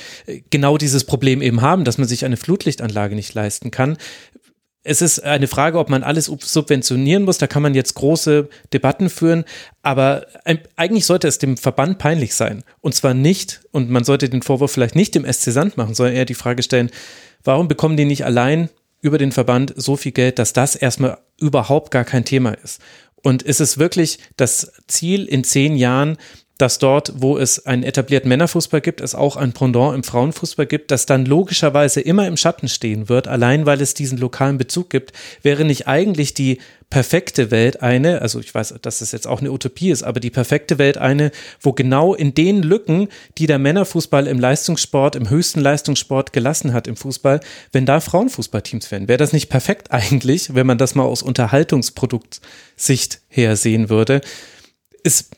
genau dieses Problem eben haben, dass man sich eine Flutlichtanlage nicht leisten kann es ist eine Frage, ob man alles subventionieren muss. Da kann man jetzt große Debatten führen. Aber eigentlich sollte es dem Verband peinlich sein. Und zwar nicht, und man sollte den Vorwurf vielleicht nicht dem SC Sand machen, sondern eher die Frage stellen, warum bekommen die nicht allein über den Verband so viel Geld, dass das erstmal überhaupt gar kein Thema ist? Und ist es wirklich das Ziel in zehn Jahren, dass dort, wo es einen etablierten Männerfußball gibt, es auch ein Pendant im Frauenfußball gibt, das dann logischerweise immer im Schatten stehen wird, allein weil es diesen lokalen Bezug gibt, wäre nicht eigentlich die perfekte Welt eine, also ich weiß, dass das jetzt auch eine Utopie ist, aber die perfekte Welt eine, wo genau in den Lücken, die der Männerfußball im Leistungssport, im höchsten Leistungssport gelassen hat im Fußball, wenn da Frauenfußballteams wären, wäre das nicht perfekt eigentlich, wenn man das mal aus Unterhaltungsproduktsicht her sehen würde. Ist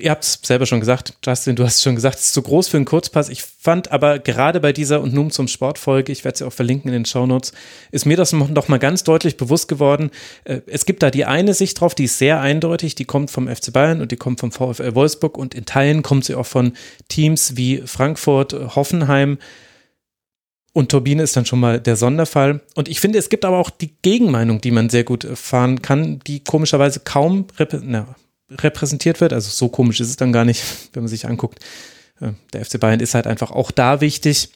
ihr habt es selber schon gesagt, Justin, du hast schon gesagt, es ist zu groß für einen Kurzpass. Ich fand aber gerade bei dieser und nun zum Sportfolge, ich werde sie auch verlinken in den Shownotes, ist mir das noch mal ganz deutlich bewusst geworden. Äh, es gibt da die eine Sicht drauf, die ist sehr eindeutig, die kommt vom FC Bayern und die kommt vom VfL Wolfsburg und in Teilen kommt sie auch von Teams wie Frankfurt, Hoffenheim. Und Turbine ist dann schon mal der Sonderfall. Und ich finde, es gibt aber auch die Gegenmeinung, die man sehr gut fahren kann, die komischerweise kaum, na, repräsentiert wird. Also so komisch ist es dann gar nicht, wenn man sich anguckt. Äh, der FC Bayern ist halt einfach auch da wichtig.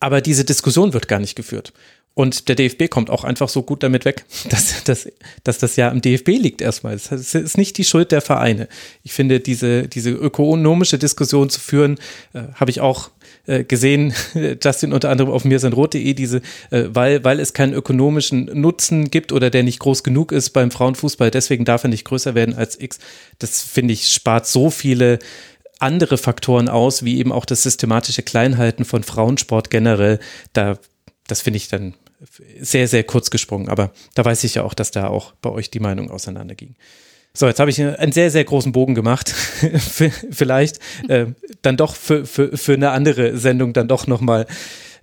Aber diese Diskussion wird gar nicht geführt. Und der DFB kommt auch einfach so gut damit weg, dass, dass, dass das ja am DFB liegt erstmal. Es ist nicht die Schuld der Vereine. Ich finde, diese, diese ökonomische Diskussion zu führen, äh, habe ich auch äh, gesehen, Justin unter anderem auf mirsanrot.de, diese, äh, weil, weil es keinen ökonomischen Nutzen gibt oder der nicht groß genug ist beim Frauenfußball, deswegen darf er nicht größer werden als X. Das finde ich spart so viele andere Faktoren aus, wie eben auch das systematische Kleinhalten von Frauensport generell. Da, das finde ich dann sehr, sehr kurz gesprungen. Aber da weiß ich ja auch, dass da auch bei euch die Meinung auseinanderging. So, jetzt habe ich einen sehr, sehr großen Bogen gemacht. Vielleicht äh, dann doch für, für, für eine andere Sendung dann doch nochmal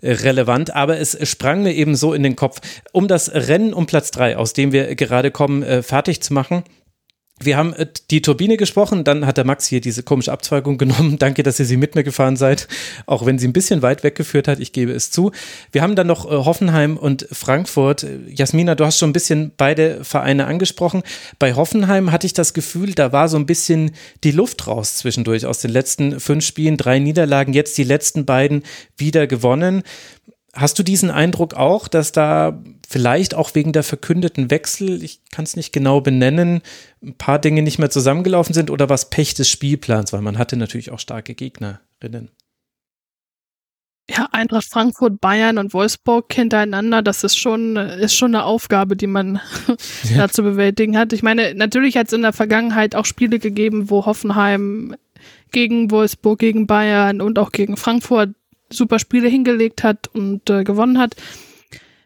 relevant, aber es sprang mir eben so in den Kopf, um das Rennen um Platz drei, aus dem wir gerade kommen, äh, fertig zu machen wir haben äh, die Turbine gesprochen, dann hat der Max hier diese komische Abzweigung genommen. Danke, dass ihr sie mit mir gefahren seid, auch wenn sie ein bisschen weit weggeführt hat, ich gebe es zu. Wir haben dann noch äh, Hoffenheim und Frankfurt. Jasmina, du hast schon ein bisschen beide Vereine angesprochen. Bei Hoffenheim hatte ich das Gefühl, da war so ein bisschen die Luft raus zwischendurch aus den letzten fünf Spielen, drei Niederlagen, jetzt die letzten beiden wieder gewonnen. Hast du diesen Eindruck auch, dass da vielleicht auch wegen der verkündeten Wechsel, ich kann es nicht genau benennen, ein paar Dinge nicht mehr zusammengelaufen sind oder was Pech des Spielplans, weil man hatte natürlich auch starke Gegnerinnen. Ja, Eintracht Frankfurt, Bayern und Wolfsburg hintereinander, das ist schon, ist schon eine Aufgabe, die man ja. da zu bewältigen hat. Ich meine, natürlich hat es in der Vergangenheit auch Spiele gegeben, wo Hoffenheim gegen Wolfsburg, gegen Bayern und auch gegen Frankfurt super Spiele hingelegt hat und äh, gewonnen hat.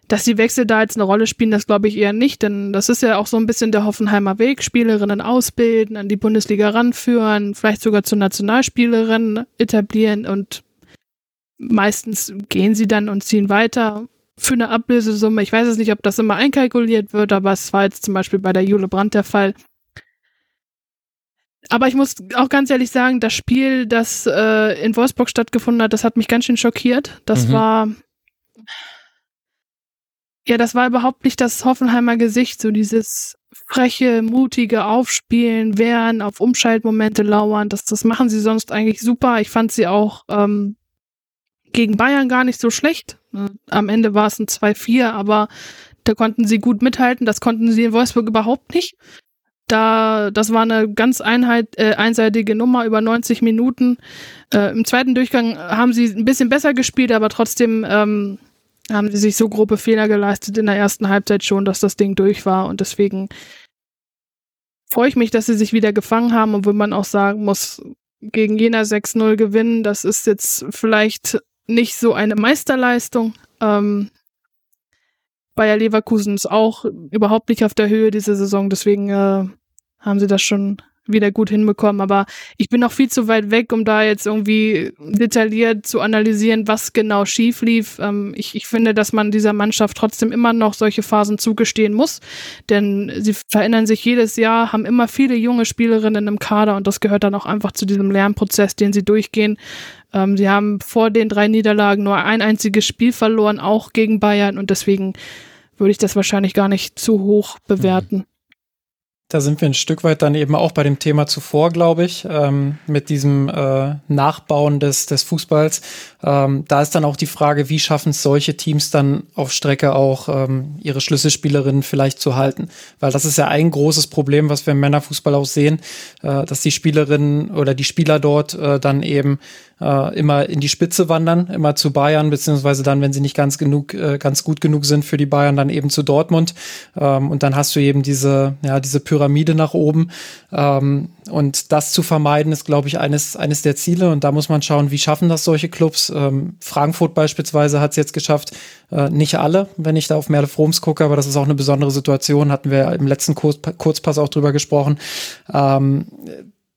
Dass die Wechsel da jetzt eine Rolle spielen, das glaube ich eher nicht, denn das ist ja auch so ein bisschen der Hoffenheimer Weg. Spielerinnen ausbilden, an die Bundesliga ranführen, vielleicht sogar zur Nationalspielerin etablieren und meistens gehen sie dann und ziehen weiter für eine Ablösesumme. Ich weiß es nicht, ob das immer einkalkuliert wird, aber es war jetzt zum Beispiel bei der Jule Brandt der Fall. Aber ich muss auch ganz ehrlich sagen, das Spiel, das äh, in Wolfsburg stattgefunden hat, das hat mich ganz schön schockiert. Das mhm. war. Ja, das war überhaupt nicht das Hoffenheimer Gesicht, so dieses freche, mutige Aufspielen, wehren, auf Umschaltmomente lauern. Das, das machen sie sonst eigentlich super. Ich fand sie auch ähm, gegen Bayern gar nicht so schlecht. Am Ende war es ein 2-4, aber da konnten sie gut mithalten. Das konnten sie in Wolfsburg überhaupt nicht. Da, das war eine ganz einheit, äh, einseitige Nummer über 90 Minuten. Äh, Im zweiten Durchgang haben sie ein bisschen besser gespielt, aber trotzdem ähm, haben sie sich so grobe Fehler geleistet in der ersten Halbzeit schon, dass das Ding durch war. Und deswegen freue ich mich, dass sie sich wieder gefangen haben, obwohl man auch sagen muss, gegen Jena 6-0 gewinnen, das ist jetzt vielleicht nicht so eine Meisterleistung. Ähm, Bayer Leverkusen ist auch überhaupt nicht auf der Höhe diese Saison, deswegen äh, haben sie das schon wieder gut hinbekommen. Aber ich bin noch viel zu weit weg, um da jetzt irgendwie detailliert zu analysieren, was genau schief lief. Ähm, ich, ich finde, dass man dieser Mannschaft trotzdem immer noch solche Phasen zugestehen muss, denn sie verändern sich jedes Jahr, haben immer viele junge Spielerinnen im Kader und das gehört dann auch einfach zu diesem Lernprozess, den sie durchgehen. Ähm, sie haben vor den drei Niederlagen nur ein einziges Spiel verloren, auch gegen Bayern. Und deswegen würde ich das wahrscheinlich gar nicht zu hoch bewerten. Mhm. Da sind wir ein Stück weit dann eben auch bei dem Thema zuvor, glaube ich, ähm, mit diesem äh, Nachbauen des, des Fußballs. Ähm, da ist dann auch die Frage, wie schaffen es solche Teams dann auf Strecke auch ähm, ihre Schlüsselspielerinnen vielleicht zu halten? Weil das ist ja ein großes Problem, was wir im Männerfußball auch sehen, äh, dass die Spielerinnen oder die Spieler dort äh, dann eben äh, immer in die Spitze wandern, immer zu Bayern, beziehungsweise dann, wenn sie nicht ganz genug, äh, ganz gut genug sind für die Bayern, dann eben zu Dortmund. Ähm, und dann hast du eben diese, ja, diese Pyramide nach oben. Ähm, und das zu vermeiden, ist, glaube ich, eines, eines der Ziele. Und da muss man schauen, wie schaffen das solche Clubs. Ähm, Frankfurt beispielsweise hat es jetzt geschafft, äh, nicht alle, wenn ich da auf Merle Froms gucke, aber das ist auch eine besondere Situation, hatten wir im letzten Kurz, Kurzpass auch drüber gesprochen. Ähm,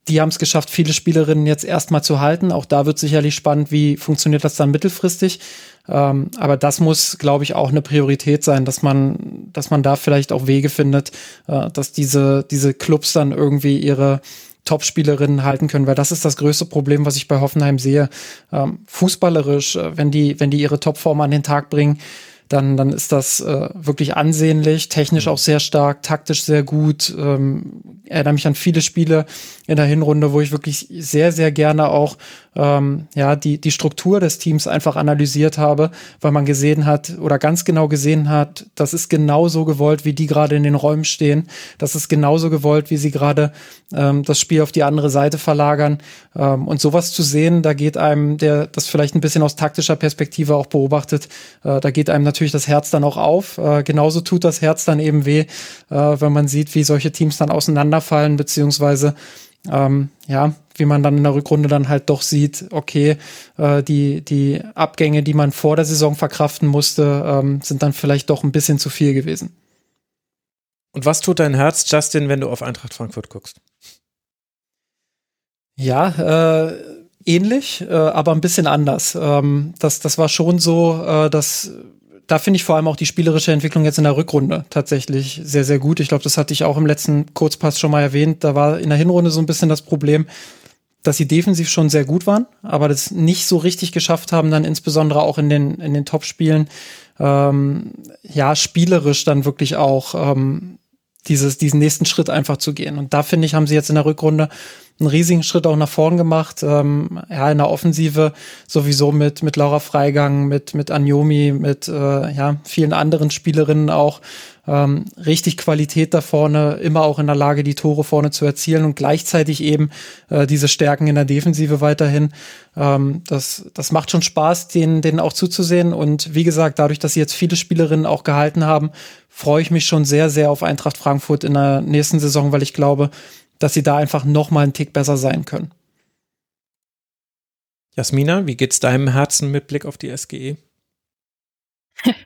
die haben es geschafft, viele Spielerinnen jetzt erstmal zu halten. Auch da wird sicherlich spannend, wie funktioniert das dann mittelfristig. Ähm, aber das muss, glaube ich, auch eine Priorität sein, dass man, dass man da vielleicht auch Wege findet, äh, dass diese, diese Clubs dann irgendwie ihre Top-Spielerinnen halten können, weil das ist das größte Problem, was ich bei Hoffenheim sehe. Ähm, fußballerisch, äh, wenn die, wenn die ihre Topform an den Tag bringen, dann, dann ist das äh, wirklich ansehnlich, technisch auch sehr stark, taktisch sehr gut. Ähm, erinnere mich an viele Spiele in der Hinrunde, wo ich wirklich sehr, sehr gerne auch ähm, ja, die, die Struktur des Teams einfach analysiert habe, weil man gesehen hat oder ganz genau gesehen hat, das ist genauso gewollt, wie die gerade in den Räumen stehen. Das ist genauso gewollt, wie sie gerade ähm, das Spiel auf die andere Seite verlagern. Ähm, und sowas zu sehen, da geht einem, der das vielleicht ein bisschen aus taktischer Perspektive auch beobachtet, äh, da geht einem natürlich das Herz dann auch auf. Äh, genauso tut das Herz dann eben weh, äh, wenn man sieht, wie solche Teams dann auseinanderfallen, beziehungsweise ähm, ja, wie man dann in der Rückrunde dann halt doch sieht, okay, äh, die, die Abgänge, die man vor der Saison verkraften musste, ähm, sind dann vielleicht doch ein bisschen zu viel gewesen. Und was tut dein Herz, Justin, wenn du auf Eintracht Frankfurt guckst? Ja, äh, ähnlich, äh, aber ein bisschen anders. Ähm, das, das war schon so, äh, dass da finde ich vor allem auch die spielerische Entwicklung jetzt in der Rückrunde tatsächlich sehr, sehr gut. Ich glaube, das hatte ich auch im letzten Kurzpass schon mal erwähnt. Da war in der Hinrunde so ein bisschen das Problem, dass sie defensiv schon sehr gut waren, aber das nicht so richtig geschafft haben, dann insbesondere auch in den, in den Top-Spielen, ähm, ja, spielerisch dann wirklich auch ähm, dieses, diesen nächsten Schritt einfach zu gehen. Und da finde ich, haben sie jetzt in der Rückrunde einen riesigen Schritt auch nach vorn gemacht. Ähm, ja, in der Offensive sowieso mit, mit Laura Freigang, mit, mit Anjomi, mit äh, ja, vielen anderen Spielerinnen auch. Ähm, richtig Qualität da vorne, immer auch in der Lage, die Tore vorne zu erzielen und gleichzeitig eben äh, diese Stärken in der Defensive weiterhin. Ähm, das, das macht schon Spaß, denen, denen auch zuzusehen. Und wie gesagt, dadurch, dass sie jetzt viele Spielerinnen auch gehalten haben, freue ich mich schon sehr, sehr auf Eintracht Frankfurt in der nächsten Saison, weil ich glaube, dass sie da einfach noch mal einen Tick besser sein können. Jasmina, wie geht's deinem Herzen mit Blick auf die SGE?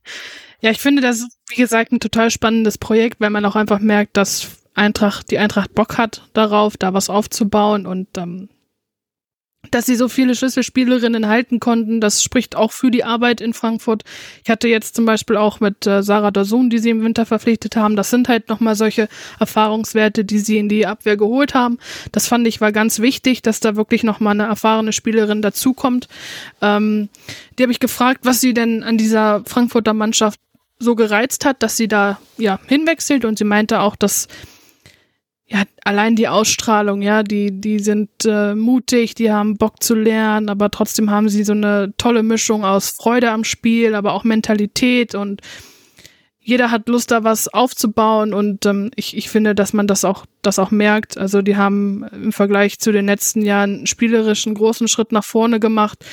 Ja, ich finde das, wie gesagt, ein total spannendes Projekt, weil man auch einfach merkt, dass Eintracht, die Eintracht Bock hat darauf, da was aufzubauen und ähm, dass sie so viele Schlüsselspielerinnen halten konnten, das spricht auch für die Arbeit in Frankfurt. Ich hatte jetzt zum Beispiel auch mit äh, Sarah Dazun, die sie im Winter verpflichtet haben. Das sind halt nochmal solche Erfahrungswerte, die sie in die Abwehr geholt haben. Das fand ich war ganz wichtig, dass da wirklich nochmal eine erfahrene Spielerin dazukommt. Ähm, die habe ich gefragt, was sie denn an dieser Frankfurter Mannschaft so gereizt hat, dass sie da ja hinwechselt. Und sie meinte auch, dass ja, allein die Ausstrahlung, ja, die, die sind äh, mutig, die haben Bock zu lernen, aber trotzdem haben sie so eine tolle Mischung aus Freude am Spiel, aber auch Mentalität. Und jeder hat Lust, da was aufzubauen. Und ähm, ich, ich finde, dass man das auch, das auch merkt. Also die haben im Vergleich zu den letzten Jahren spielerisch einen großen Schritt nach vorne gemacht,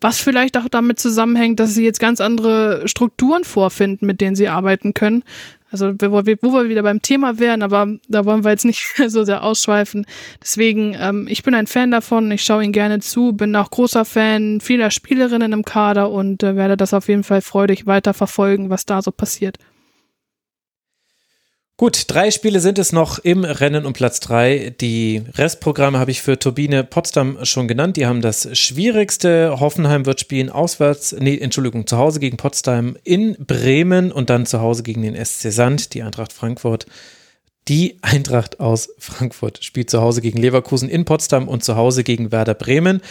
was vielleicht auch damit zusammenhängt, dass sie jetzt ganz andere Strukturen vorfinden, mit denen sie arbeiten können. Also wo wir, wo wir wieder beim Thema wären, aber da wollen wir jetzt nicht so sehr ausschweifen. Deswegen, ähm, ich bin ein Fan davon, ich schaue ihn gerne zu, bin auch großer Fan vieler Spielerinnen im Kader und äh, werde das auf jeden Fall freudig weiter verfolgen, was da so passiert. Gut, drei Spiele sind es noch im Rennen um Platz drei. Die Restprogramme habe ich für Turbine Potsdam schon genannt. Die haben das schwierigste. Hoffenheim wird spielen auswärts, nee, Entschuldigung, zu Hause gegen Potsdam in Bremen und dann zu Hause gegen den SC Sand, die Eintracht Frankfurt. Die Eintracht aus Frankfurt spielt zu Hause gegen Leverkusen in Potsdam und zu Hause gegen Werder Bremen.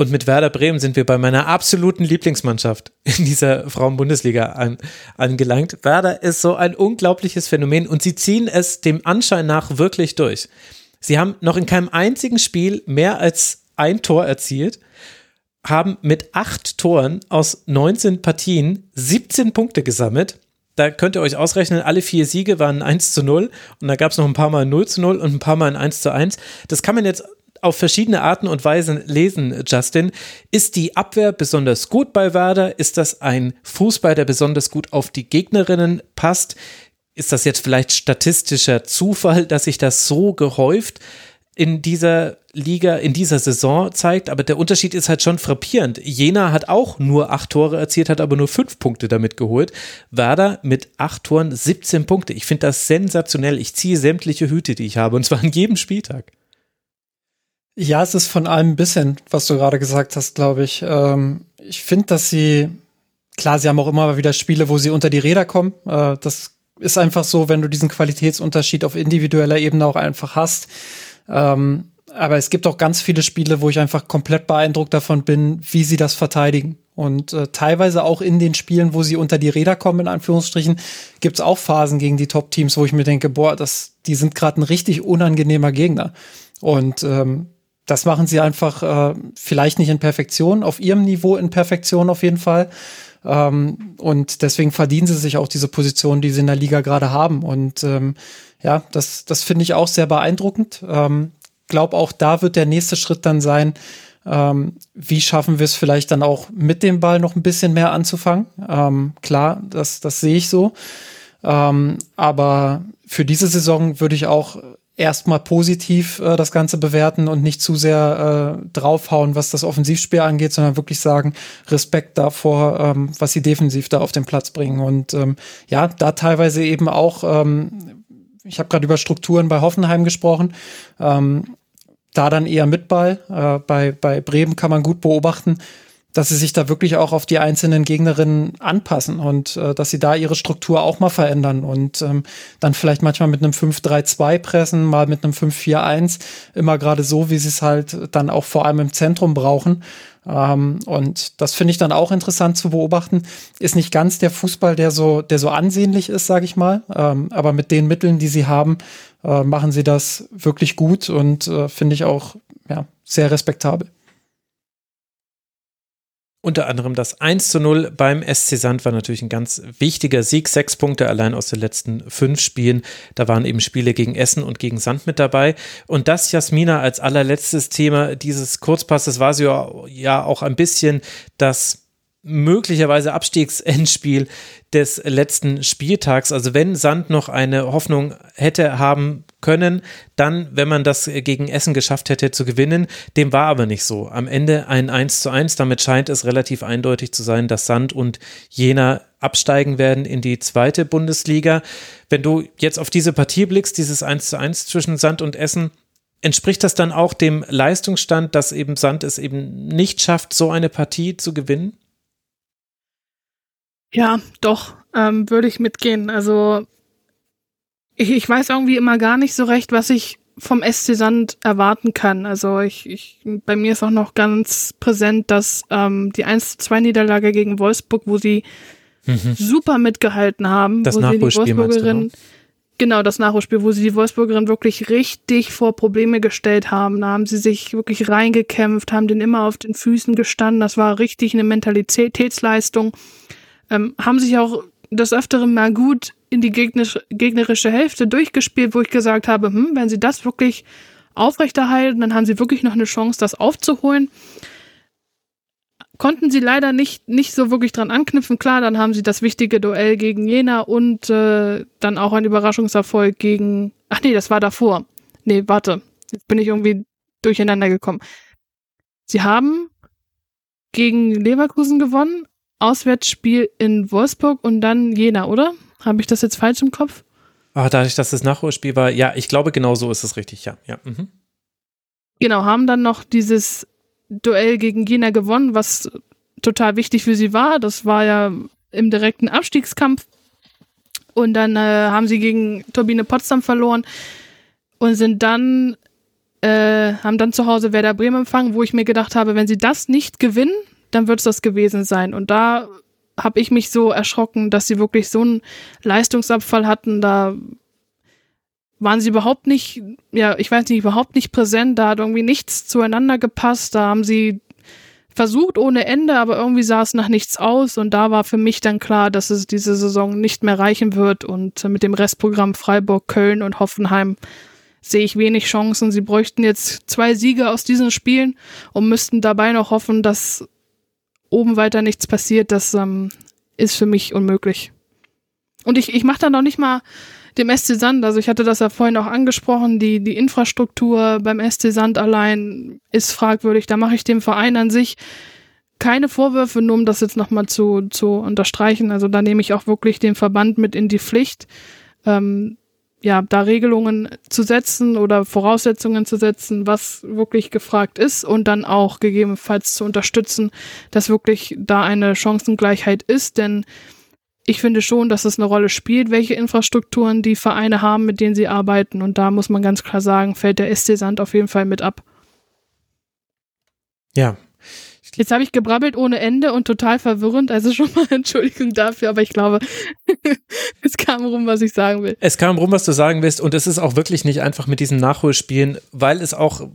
Und mit Werder Bremen sind wir bei meiner absoluten Lieblingsmannschaft in dieser Frauenbundesliga an, angelangt. Werder ist so ein unglaubliches Phänomen und sie ziehen es dem Anschein nach wirklich durch. Sie haben noch in keinem einzigen Spiel mehr als ein Tor erzielt, haben mit acht Toren aus 19 Partien 17 Punkte gesammelt. Da könnt ihr euch ausrechnen, alle vier Siege waren 1 zu 0 und da gab es noch ein paar Mal 0 zu 0 und ein paar Mal ein 1 zu 1. Das kann man jetzt auf verschiedene Arten und Weisen lesen, Justin. Ist die Abwehr besonders gut bei Werder? Ist das ein Fußball, der besonders gut auf die Gegnerinnen passt? Ist das jetzt vielleicht statistischer Zufall, dass sich das so gehäuft in dieser Liga, in dieser Saison zeigt? Aber der Unterschied ist halt schon frappierend. Jena hat auch nur acht Tore erzielt, hat aber nur fünf Punkte damit geholt. Werder mit acht Toren 17 Punkte. Ich finde das sensationell. Ich ziehe sämtliche Hüte, die ich habe, und zwar an jedem Spieltag. Ja, es ist von allem ein bisschen, was du gerade gesagt hast, glaube ich. Ähm, ich finde, dass sie, klar, sie haben auch immer wieder Spiele, wo sie unter die Räder kommen. Äh, das ist einfach so, wenn du diesen Qualitätsunterschied auf individueller Ebene auch einfach hast. Ähm, aber es gibt auch ganz viele Spiele, wo ich einfach komplett beeindruckt davon bin, wie sie das verteidigen. Und äh, teilweise auch in den Spielen, wo sie unter die Räder kommen, in Anführungsstrichen, gibt es auch Phasen gegen die Top-Teams, wo ich mir denke, boah, das, die sind gerade ein richtig unangenehmer Gegner. Und ähm, das machen sie einfach äh, vielleicht nicht in Perfektion, auf ihrem Niveau in Perfektion auf jeden Fall. Ähm, und deswegen verdienen sie sich auch diese Position, die sie in der Liga gerade haben. Und ähm, ja, das, das finde ich auch sehr beeindruckend. Ähm, glaube auch da wird der nächste Schritt dann sein, ähm, wie schaffen wir es vielleicht dann auch mit dem Ball noch ein bisschen mehr anzufangen? Ähm, klar, das, das sehe ich so. Ähm, aber für diese Saison würde ich auch erstmal positiv äh, das Ganze bewerten und nicht zu sehr äh, draufhauen, was das Offensivspiel angeht, sondern wirklich sagen, Respekt davor, ähm, was sie defensiv da auf den Platz bringen. Und ähm, ja, da teilweise eben auch, ähm, ich habe gerade über Strukturen bei Hoffenheim gesprochen, ähm, da dann eher mit Ball. Äh, bei, bei Bremen kann man gut beobachten, dass sie sich da wirklich auch auf die einzelnen Gegnerinnen anpassen und äh, dass sie da ihre Struktur auch mal verändern und ähm, dann vielleicht manchmal mit einem 5-3-2 pressen, mal mit einem 5-4-1, immer gerade so, wie sie es halt dann auch vor allem im Zentrum brauchen. Ähm, und das finde ich dann auch interessant zu beobachten. Ist nicht ganz der Fußball, der so, der so ansehnlich ist, sage ich mal, ähm, aber mit den Mitteln, die sie haben, äh, machen sie das wirklich gut und äh, finde ich auch ja, sehr respektabel. Unter anderem das 1 zu 0 beim SC Sand war natürlich ein ganz wichtiger Sieg. Sechs Punkte allein aus den letzten fünf Spielen. Da waren eben Spiele gegen Essen und gegen Sand mit dabei. Und das, Jasmina, als allerletztes Thema dieses Kurzpasses war so ja auch ein bisschen das möglicherweise Abstiegsendspiel des letzten Spieltags. Also wenn Sand noch eine Hoffnung hätte haben können, dann, wenn man das gegen Essen geschafft hätte zu gewinnen, dem war aber nicht so. Am Ende ein 1 zu 1, damit scheint es relativ eindeutig zu sein, dass Sand und Jena absteigen werden in die zweite Bundesliga. Wenn du jetzt auf diese Partie blickst, dieses 1 zu 1 zwischen Sand und Essen, entspricht das dann auch dem Leistungsstand, dass eben Sand es eben nicht schafft, so eine Partie zu gewinnen? Ja, doch, ähm, würde ich mitgehen. Also ich, ich weiß irgendwie immer gar nicht so recht, was ich vom SC Sand erwarten kann. Also ich, ich bei mir ist auch noch ganz präsent, dass ähm, die 1-2-Niederlage gegen Wolfsburg, wo sie mhm. super mitgehalten haben, das wo sie die Wolfsburgerin ne? Genau, das Nachholspiel, wo sie die Wolfsburgerin wirklich richtig vor Probleme gestellt haben. Da haben sie sich wirklich reingekämpft, haben den immer auf den Füßen gestanden. Das war richtig eine Mentalitätsleistung ähm, haben sich auch des Öfteren mal gut in die gegnerische, gegnerische Hälfte durchgespielt, wo ich gesagt habe, hm, wenn sie das wirklich aufrechterhalten, dann haben sie wirklich noch eine Chance, das aufzuholen. Konnten sie leider nicht, nicht so wirklich dran anknüpfen. Klar, dann haben sie das wichtige Duell gegen Jena und äh, dann auch ein Überraschungserfolg gegen. Ach nee, das war davor. Nee, warte. Jetzt bin ich irgendwie durcheinander gekommen. Sie haben gegen Leverkusen gewonnen, Auswärtsspiel in Wolfsburg und dann Jena, oder? Habe ich das jetzt falsch im Kopf? Ah, dadurch, dass das Nachholspiel war, ja, ich glaube, genau so ist es richtig, ja. ja. Mhm. Genau, haben dann noch dieses Duell gegen Jena gewonnen, was total wichtig für sie war. Das war ja im direkten Abstiegskampf. Und dann äh, haben sie gegen Turbine Potsdam verloren und sind dann, äh, haben dann zu Hause Werder Bremen empfangen, wo ich mir gedacht habe, wenn sie das nicht gewinnen, dann wird es das gewesen sein. Und da habe ich mich so erschrocken, dass sie wirklich so einen Leistungsabfall hatten. Da waren sie überhaupt nicht, ja, ich weiß nicht, überhaupt nicht präsent. Da hat irgendwie nichts zueinander gepasst. Da haben sie versucht ohne Ende, aber irgendwie sah es nach nichts aus. Und da war für mich dann klar, dass es diese Saison nicht mehr reichen wird. Und mit dem Restprogramm Freiburg, Köln und Hoffenheim sehe ich wenig Chancen. Sie bräuchten jetzt zwei Siege aus diesen Spielen und müssten dabei noch hoffen, dass oben weiter nichts passiert, das ähm, ist für mich unmöglich. Und ich, ich mache da noch nicht mal dem SC Sand, also ich hatte das ja vorhin auch angesprochen, die, die Infrastruktur beim SC Sand allein ist fragwürdig. Da mache ich dem Verein an sich keine Vorwürfe, nur um das jetzt nochmal zu, zu unterstreichen. Also da nehme ich auch wirklich den Verband mit in die Pflicht. Ähm, ja, da Regelungen zu setzen oder Voraussetzungen zu setzen, was wirklich gefragt ist und dann auch gegebenenfalls zu unterstützen, dass wirklich da eine Chancengleichheit ist, denn ich finde schon, dass es eine Rolle spielt, welche Infrastrukturen die Vereine haben, mit denen sie arbeiten. Und da muss man ganz klar sagen, fällt der SC Sand auf jeden Fall mit ab. Ja, Jetzt habe ich gebrabbelt ohne Ende und total verwirrend. Also schon mal Entschuldigung dafür, aber ich glaube, es kam rum, was ich sagen will. Es kam rum, was du sagen willst. Und es ist auch wirklich nicht einfach mit diesen Nachholspielen, weil es auch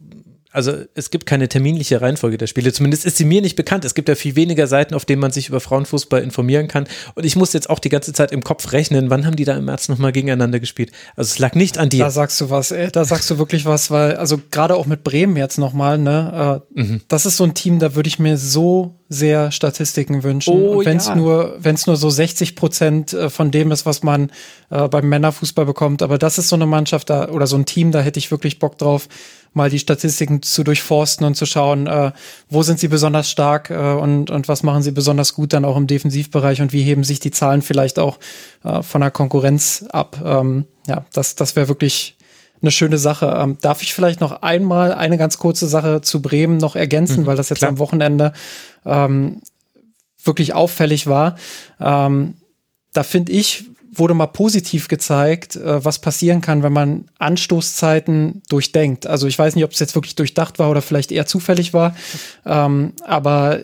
also es gibt keine terminliche Reihenfolge der Spiele. Zumindest ist sie mir nicht bekannt. Es gibt ja viel weniger Seiten, auf denen man sich über Frauenfußball informieren kann. Und ich muss jetzt auch die ganze Zeit im Kopf rechnen, wann haben die da im März nochmal gegeneinander gespielt. Also es lag nicht an dir. Da sagst du was, ey, da sagst du wirklich was, weil, also gerade auch mit Bremen jetzt nochmal, ne, äh, mhm. das ist so ein Team, da würde ich mir so sehr Statistiken wünschen. Oh, wenn es ja. nur, wenn es nur so 60 Prozent äh, von dem ist, was man äh, beim Männerfußball bekommt. Aber das ist so eine Mannschaft da oder so ein Team, da hätte ich wirklich Bock drauf, mal die Statistiken zu durchforsten und zu schauen, äh, wo sind sie besonders stark äh, und, und was machen sie besonders gut dann auch im Defensivbereich und wie heben sich die Zahlen vielleicht auch äh, von der Konkurrenz ab. Ähm, ja, das, das wäre wirklich eine schöne Sache. Ähm, darf ich vielleicht noch einmal eine ganz kurze Sache zu Bremen noch ergänzen, mhm, weil das jetzt klar. am Wochenende ähm, wirklich auffällig war. Ähm, da finde ich, wurde mal positiv gezeigt, äh, was passieren kann, wenn man Anstoßzeiten durchdenkt. Also ich weiß nicht, ob es jetzt wirklich durchdacht war oder vielleicht eher zufällig war, ähm, aber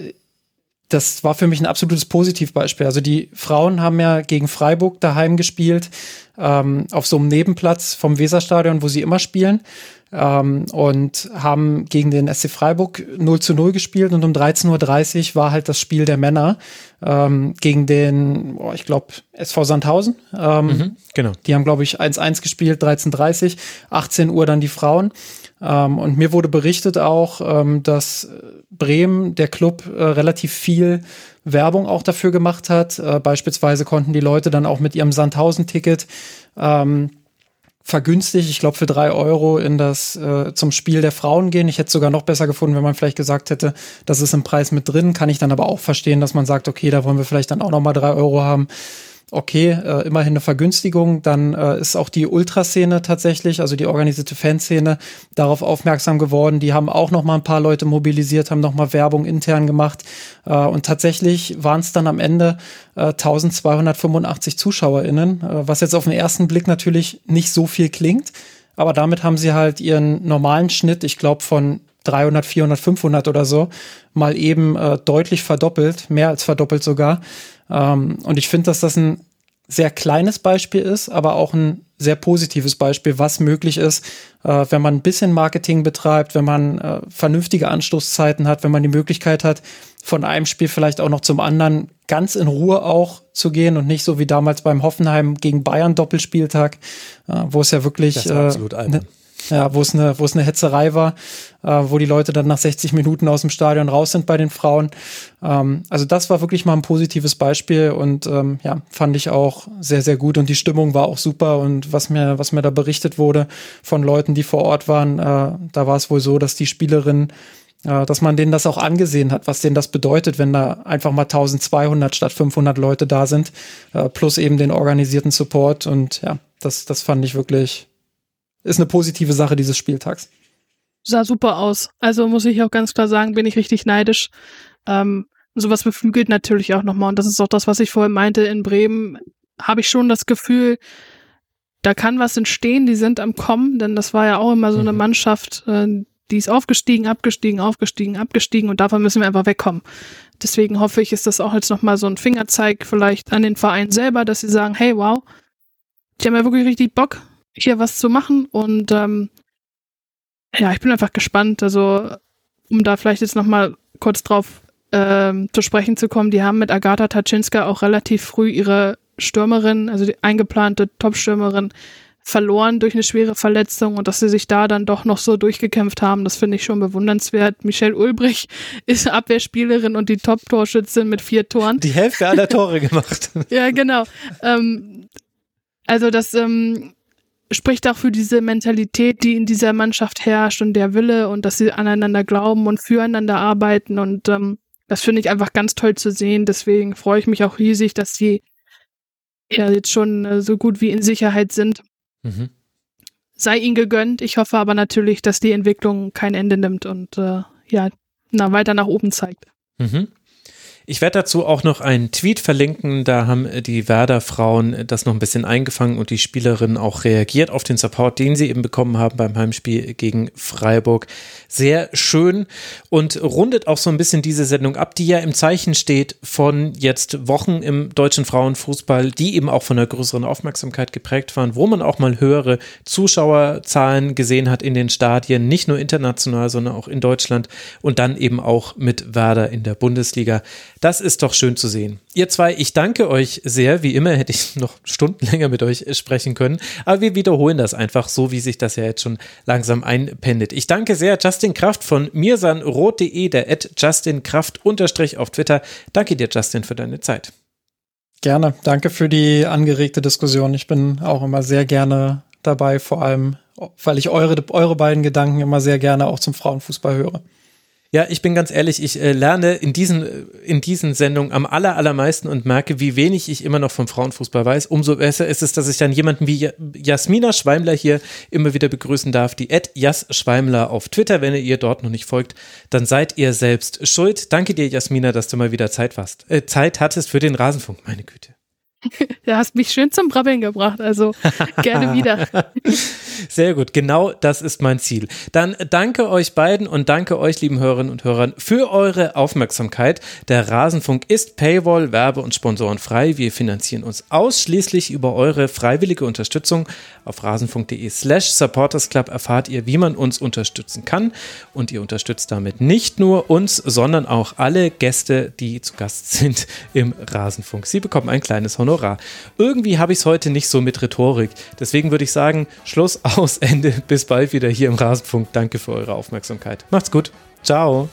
das war für mich ein absolutes Positivbeispiel. Also die Frauen haben ja gegen Freiburg daheim gespielt, ähm, auf so einem Nebenplatz vom Weserstadion, wo sie immer spielen ähm, und haben gegen den SC Freiburg 0 zu 0 gespielt und um 13.30 Uhr war halt das Spiel der Männer ähm, gegen den, oh, ich glaube, SV Sandhausen. Ähm, mhm, genau. Die haben, glaube ich, 1-1 gespielt, 13.30 18 Uhr dann die Frauen. Ähm, und mir wurde berichtet auch, ähm, dass Bremen, der Club, äh, relativ viel Werbung auch dafür gemacht hat. Äh, beispielsweise konnten die Leute dann auch mit ihrem Sandhausen-Ticket ähm, vergünstigt, ich glaube für drei Euro in das äh, zum Spiel der Frauen gehen. Ich hätte es sogar noch besser gefunden, wenn man vielleicht gesagt hätte, das ist im Preis mit drin. Kann ich dann aber auch verstehen, dass man sagt, okay, da wollen wir vielleicht dann auch noch mal drei Euro haben okay, äh, immerhin eine Vergünstigung. Dann äh, ist auch die Ultraszene tatsächlich, also die organisierte Fanszene, darauf aufmerksam geworden. Die haben auch noch mal ein paar Leute mobilisiert, haben noch mal Werbung intern gemacht. Äh, und tatsächlich waren es dann am Ende äh, 1285 ZuschauerInnen, äh, was jetzt auf den ersten Blick natürlich nicht so viel klingt. Aber damit haben sie halt ihren normalen Schnitt, ich glaube, von 300, 400, 500 oder so, mal eben äh, deutlich verdoppelt, mehr als verdoppelt sogar. Ähm, und ich finde, dass das ein sehr kleines Beispiel ist, aber auch ein sehr positives Beispiel, was möglich ist, äh, wenn man ein bisschen Marketing betreibt, wenn man äh, vernünftige Anstoßzeiten hat, wenn man die Möglichkeit hat, von einem Spiel vielleicht auch noch zum anderen ganz in Ruhe auch zu gehen und nicht so wie damals beim Hoffenheim gegen Bayern Doppelspieltag, äh, wo es ja wirklich äh, ne, ja, wo es eine, wo es eine Hetzerei war, äh, wo die Leute dann nach 60 Minuten aus dem Stadion raus sind bei den Frauen. Ähm, also das war wirklich mal ein positives Beispiel und ähm, ja, fand ich auch sehr, sehr gut und die Stimmung war auch super und was mir, was mir da berichtet wurde von Leuten, die vor Ort waren, äh, da war es wohl so, dass die Spielerinnen äh, dass man denen das auch angesehen hat, was denen das bedeutet, wenn da einfach mal 1200 statt 500 Leute da sind, äh, plus eben den organisierten Support und ja, das, das fand ich wirklich, ist eine positive Sache dieses Spieltags. Sah super aus. Also muss ich auch ganz klar sagen, bin ich richtig neidisch. Ähm, sowas beflügelt natürlich auch nochmal. Und das ist auch das, was ich vorhin meinte. In Bremen habe ich schon das Gefühl, da kann was entstehen. Die sind am Kommen, denn das war ja auch immer so eine mhm. Mannschaft, äh, die ist aufgestiegen, abgestiegen, aufgestiegen, abgestiegen und davon müssen wir einfach wegkommen. Deswegen hoffe ich, ist das auch jetzt nochmal so ein Fingerzeig vielleicht an den Verein selber, dass sie sagen, hey, wow, die haben ja wirklich richtig Bock, hier was zu machen. Und ähm, ja, ich bin einfach gespannt. Also, um da vielleicht jetzt nochmal kurz drauf ähm, zu sprechen zu kommen, die haben mit Agatha Taczynska auch relativ früh ihre Stürmerin, also die eingeplante Top-Stürmerin, verloren durch eine schwere Verletzung und dass sie sich da dann doch noch so durchgekämpft haben, das finde ich schon bewundernswert. Michelle Ulbrich ist Abwehrspielerin und die Top-Torschützin mit vier Toren. Die Hälfte aller Tore gemacht. ja, genau. Ähm, also das ähm, spricht auch für diese Mentalität, die in dieser Mannschaft herrscht und der Wille und dass sie aneinander glauben und füreinander arbeiten und ähm, das finde ich einfach ganz toll zu sehen. Deswegen freue ich mich auch riesig, dass sie ja jetzt schon äh, so gut wie in Sicherheit sind. Mhm. Sei ihnen gegönnt. Ich hoffe aber natürlich, dass die Entwicklung kein Ende nimmt und äh, ja, na, weiter nach oben zeigt. Mhm. Ich werde dazu auch noch einen Tweet verlinken. Da haben die Werder-Frauen das noch ein bisschen eingefangen und die Spielerinnen auch reagiert auf den Support, den sie eben bekommen haben beim Heimspiel gegen Freiburg. Sehr schön und rundet auch so ein bisschen diese Sendung ab, die ja im Zeichen steht von jetzt Wochen im deutschen Frauenfußball, die eben auch von einer größeren Aufmerksamkeit geprägt waren, wo man auch mal höhere Zuschauerzahlen gesehen hat in den Stadien, nicht nur international, sondern auch in Deutschland und dann eben auch mit Werder in der Bundesliga. Das ist doch schön zu sehen. Ihr zwei, ich danke euch sehr. Wie immer hätte ich noch Stunden länger mit euch sprechen können. Aber wir wiederholen das einfach so, wie sich das ja jetzt schon langsam einpendet. Ich danke sehr Justin Kraft von mirsanrot.de, der at Justin Kraft unterstrich auf Twitter. Danke dir, Justin, für deine Zeit. Gerne. Danke für die angeregte Diskussion. Ich bin auch immer sehr gerne dabei, vor allem, weil ich eure, eure beiden Gedanken immer sehr gerne auch zum Frauenfußball höre. Ja, ich bin ganz ehrlich, ich äh, lerne in diesen, in diesen Sendungen am aller, allermeisten und merke, wie wenig ich immer noch vom Frauenfußball weiß. Umso besser ist es, dass ich dann jemanden wie Jasmina Schweimler hier immer wieder begrüßen darf, die Ed Jas Schweimler auf Twitter. Wenn ihr ihr dort noch nicht folgt, dann seid ihr selbst schuld. Danke dir, Jasmina, dass du mal wieder Zeit, warst, äh, Zeit hattest für den Rasenfunk. Meine Güte. Du hast mich schön zum Brabbeln gebracht, also gerne wieder. Sehr gut, genau das ist mein Ziel. Dann danke euch beiden und danke euch, lieben Hörerinnen und Hörern, für eure Aufmerksamkeit. Der Rasenfunk ist Paywall, Werbe- und Sponsoren frei. Wir finanzieren uns ausschließlich über eure freiwillige Unterstützung. Auf rasenfunk.de slash supportersclub erfahrt ihr, wie man uns unterstützen kann. Und ihr unterstützt damit nicht nur uns, sondern auch alle Gäste, die zu Gast sind im Rasenfunk. Sie bekommen ein kleines Honorar Honorar. Irgendwie habe ich es heute nicht so mit Rhetorik. Deswegen würde ich sagen, Schluss aus, Ende. Bis bald wieder hier im Rasenfunk. Danke für eure Aufmerksamkeit. Macht's gut. Ciao.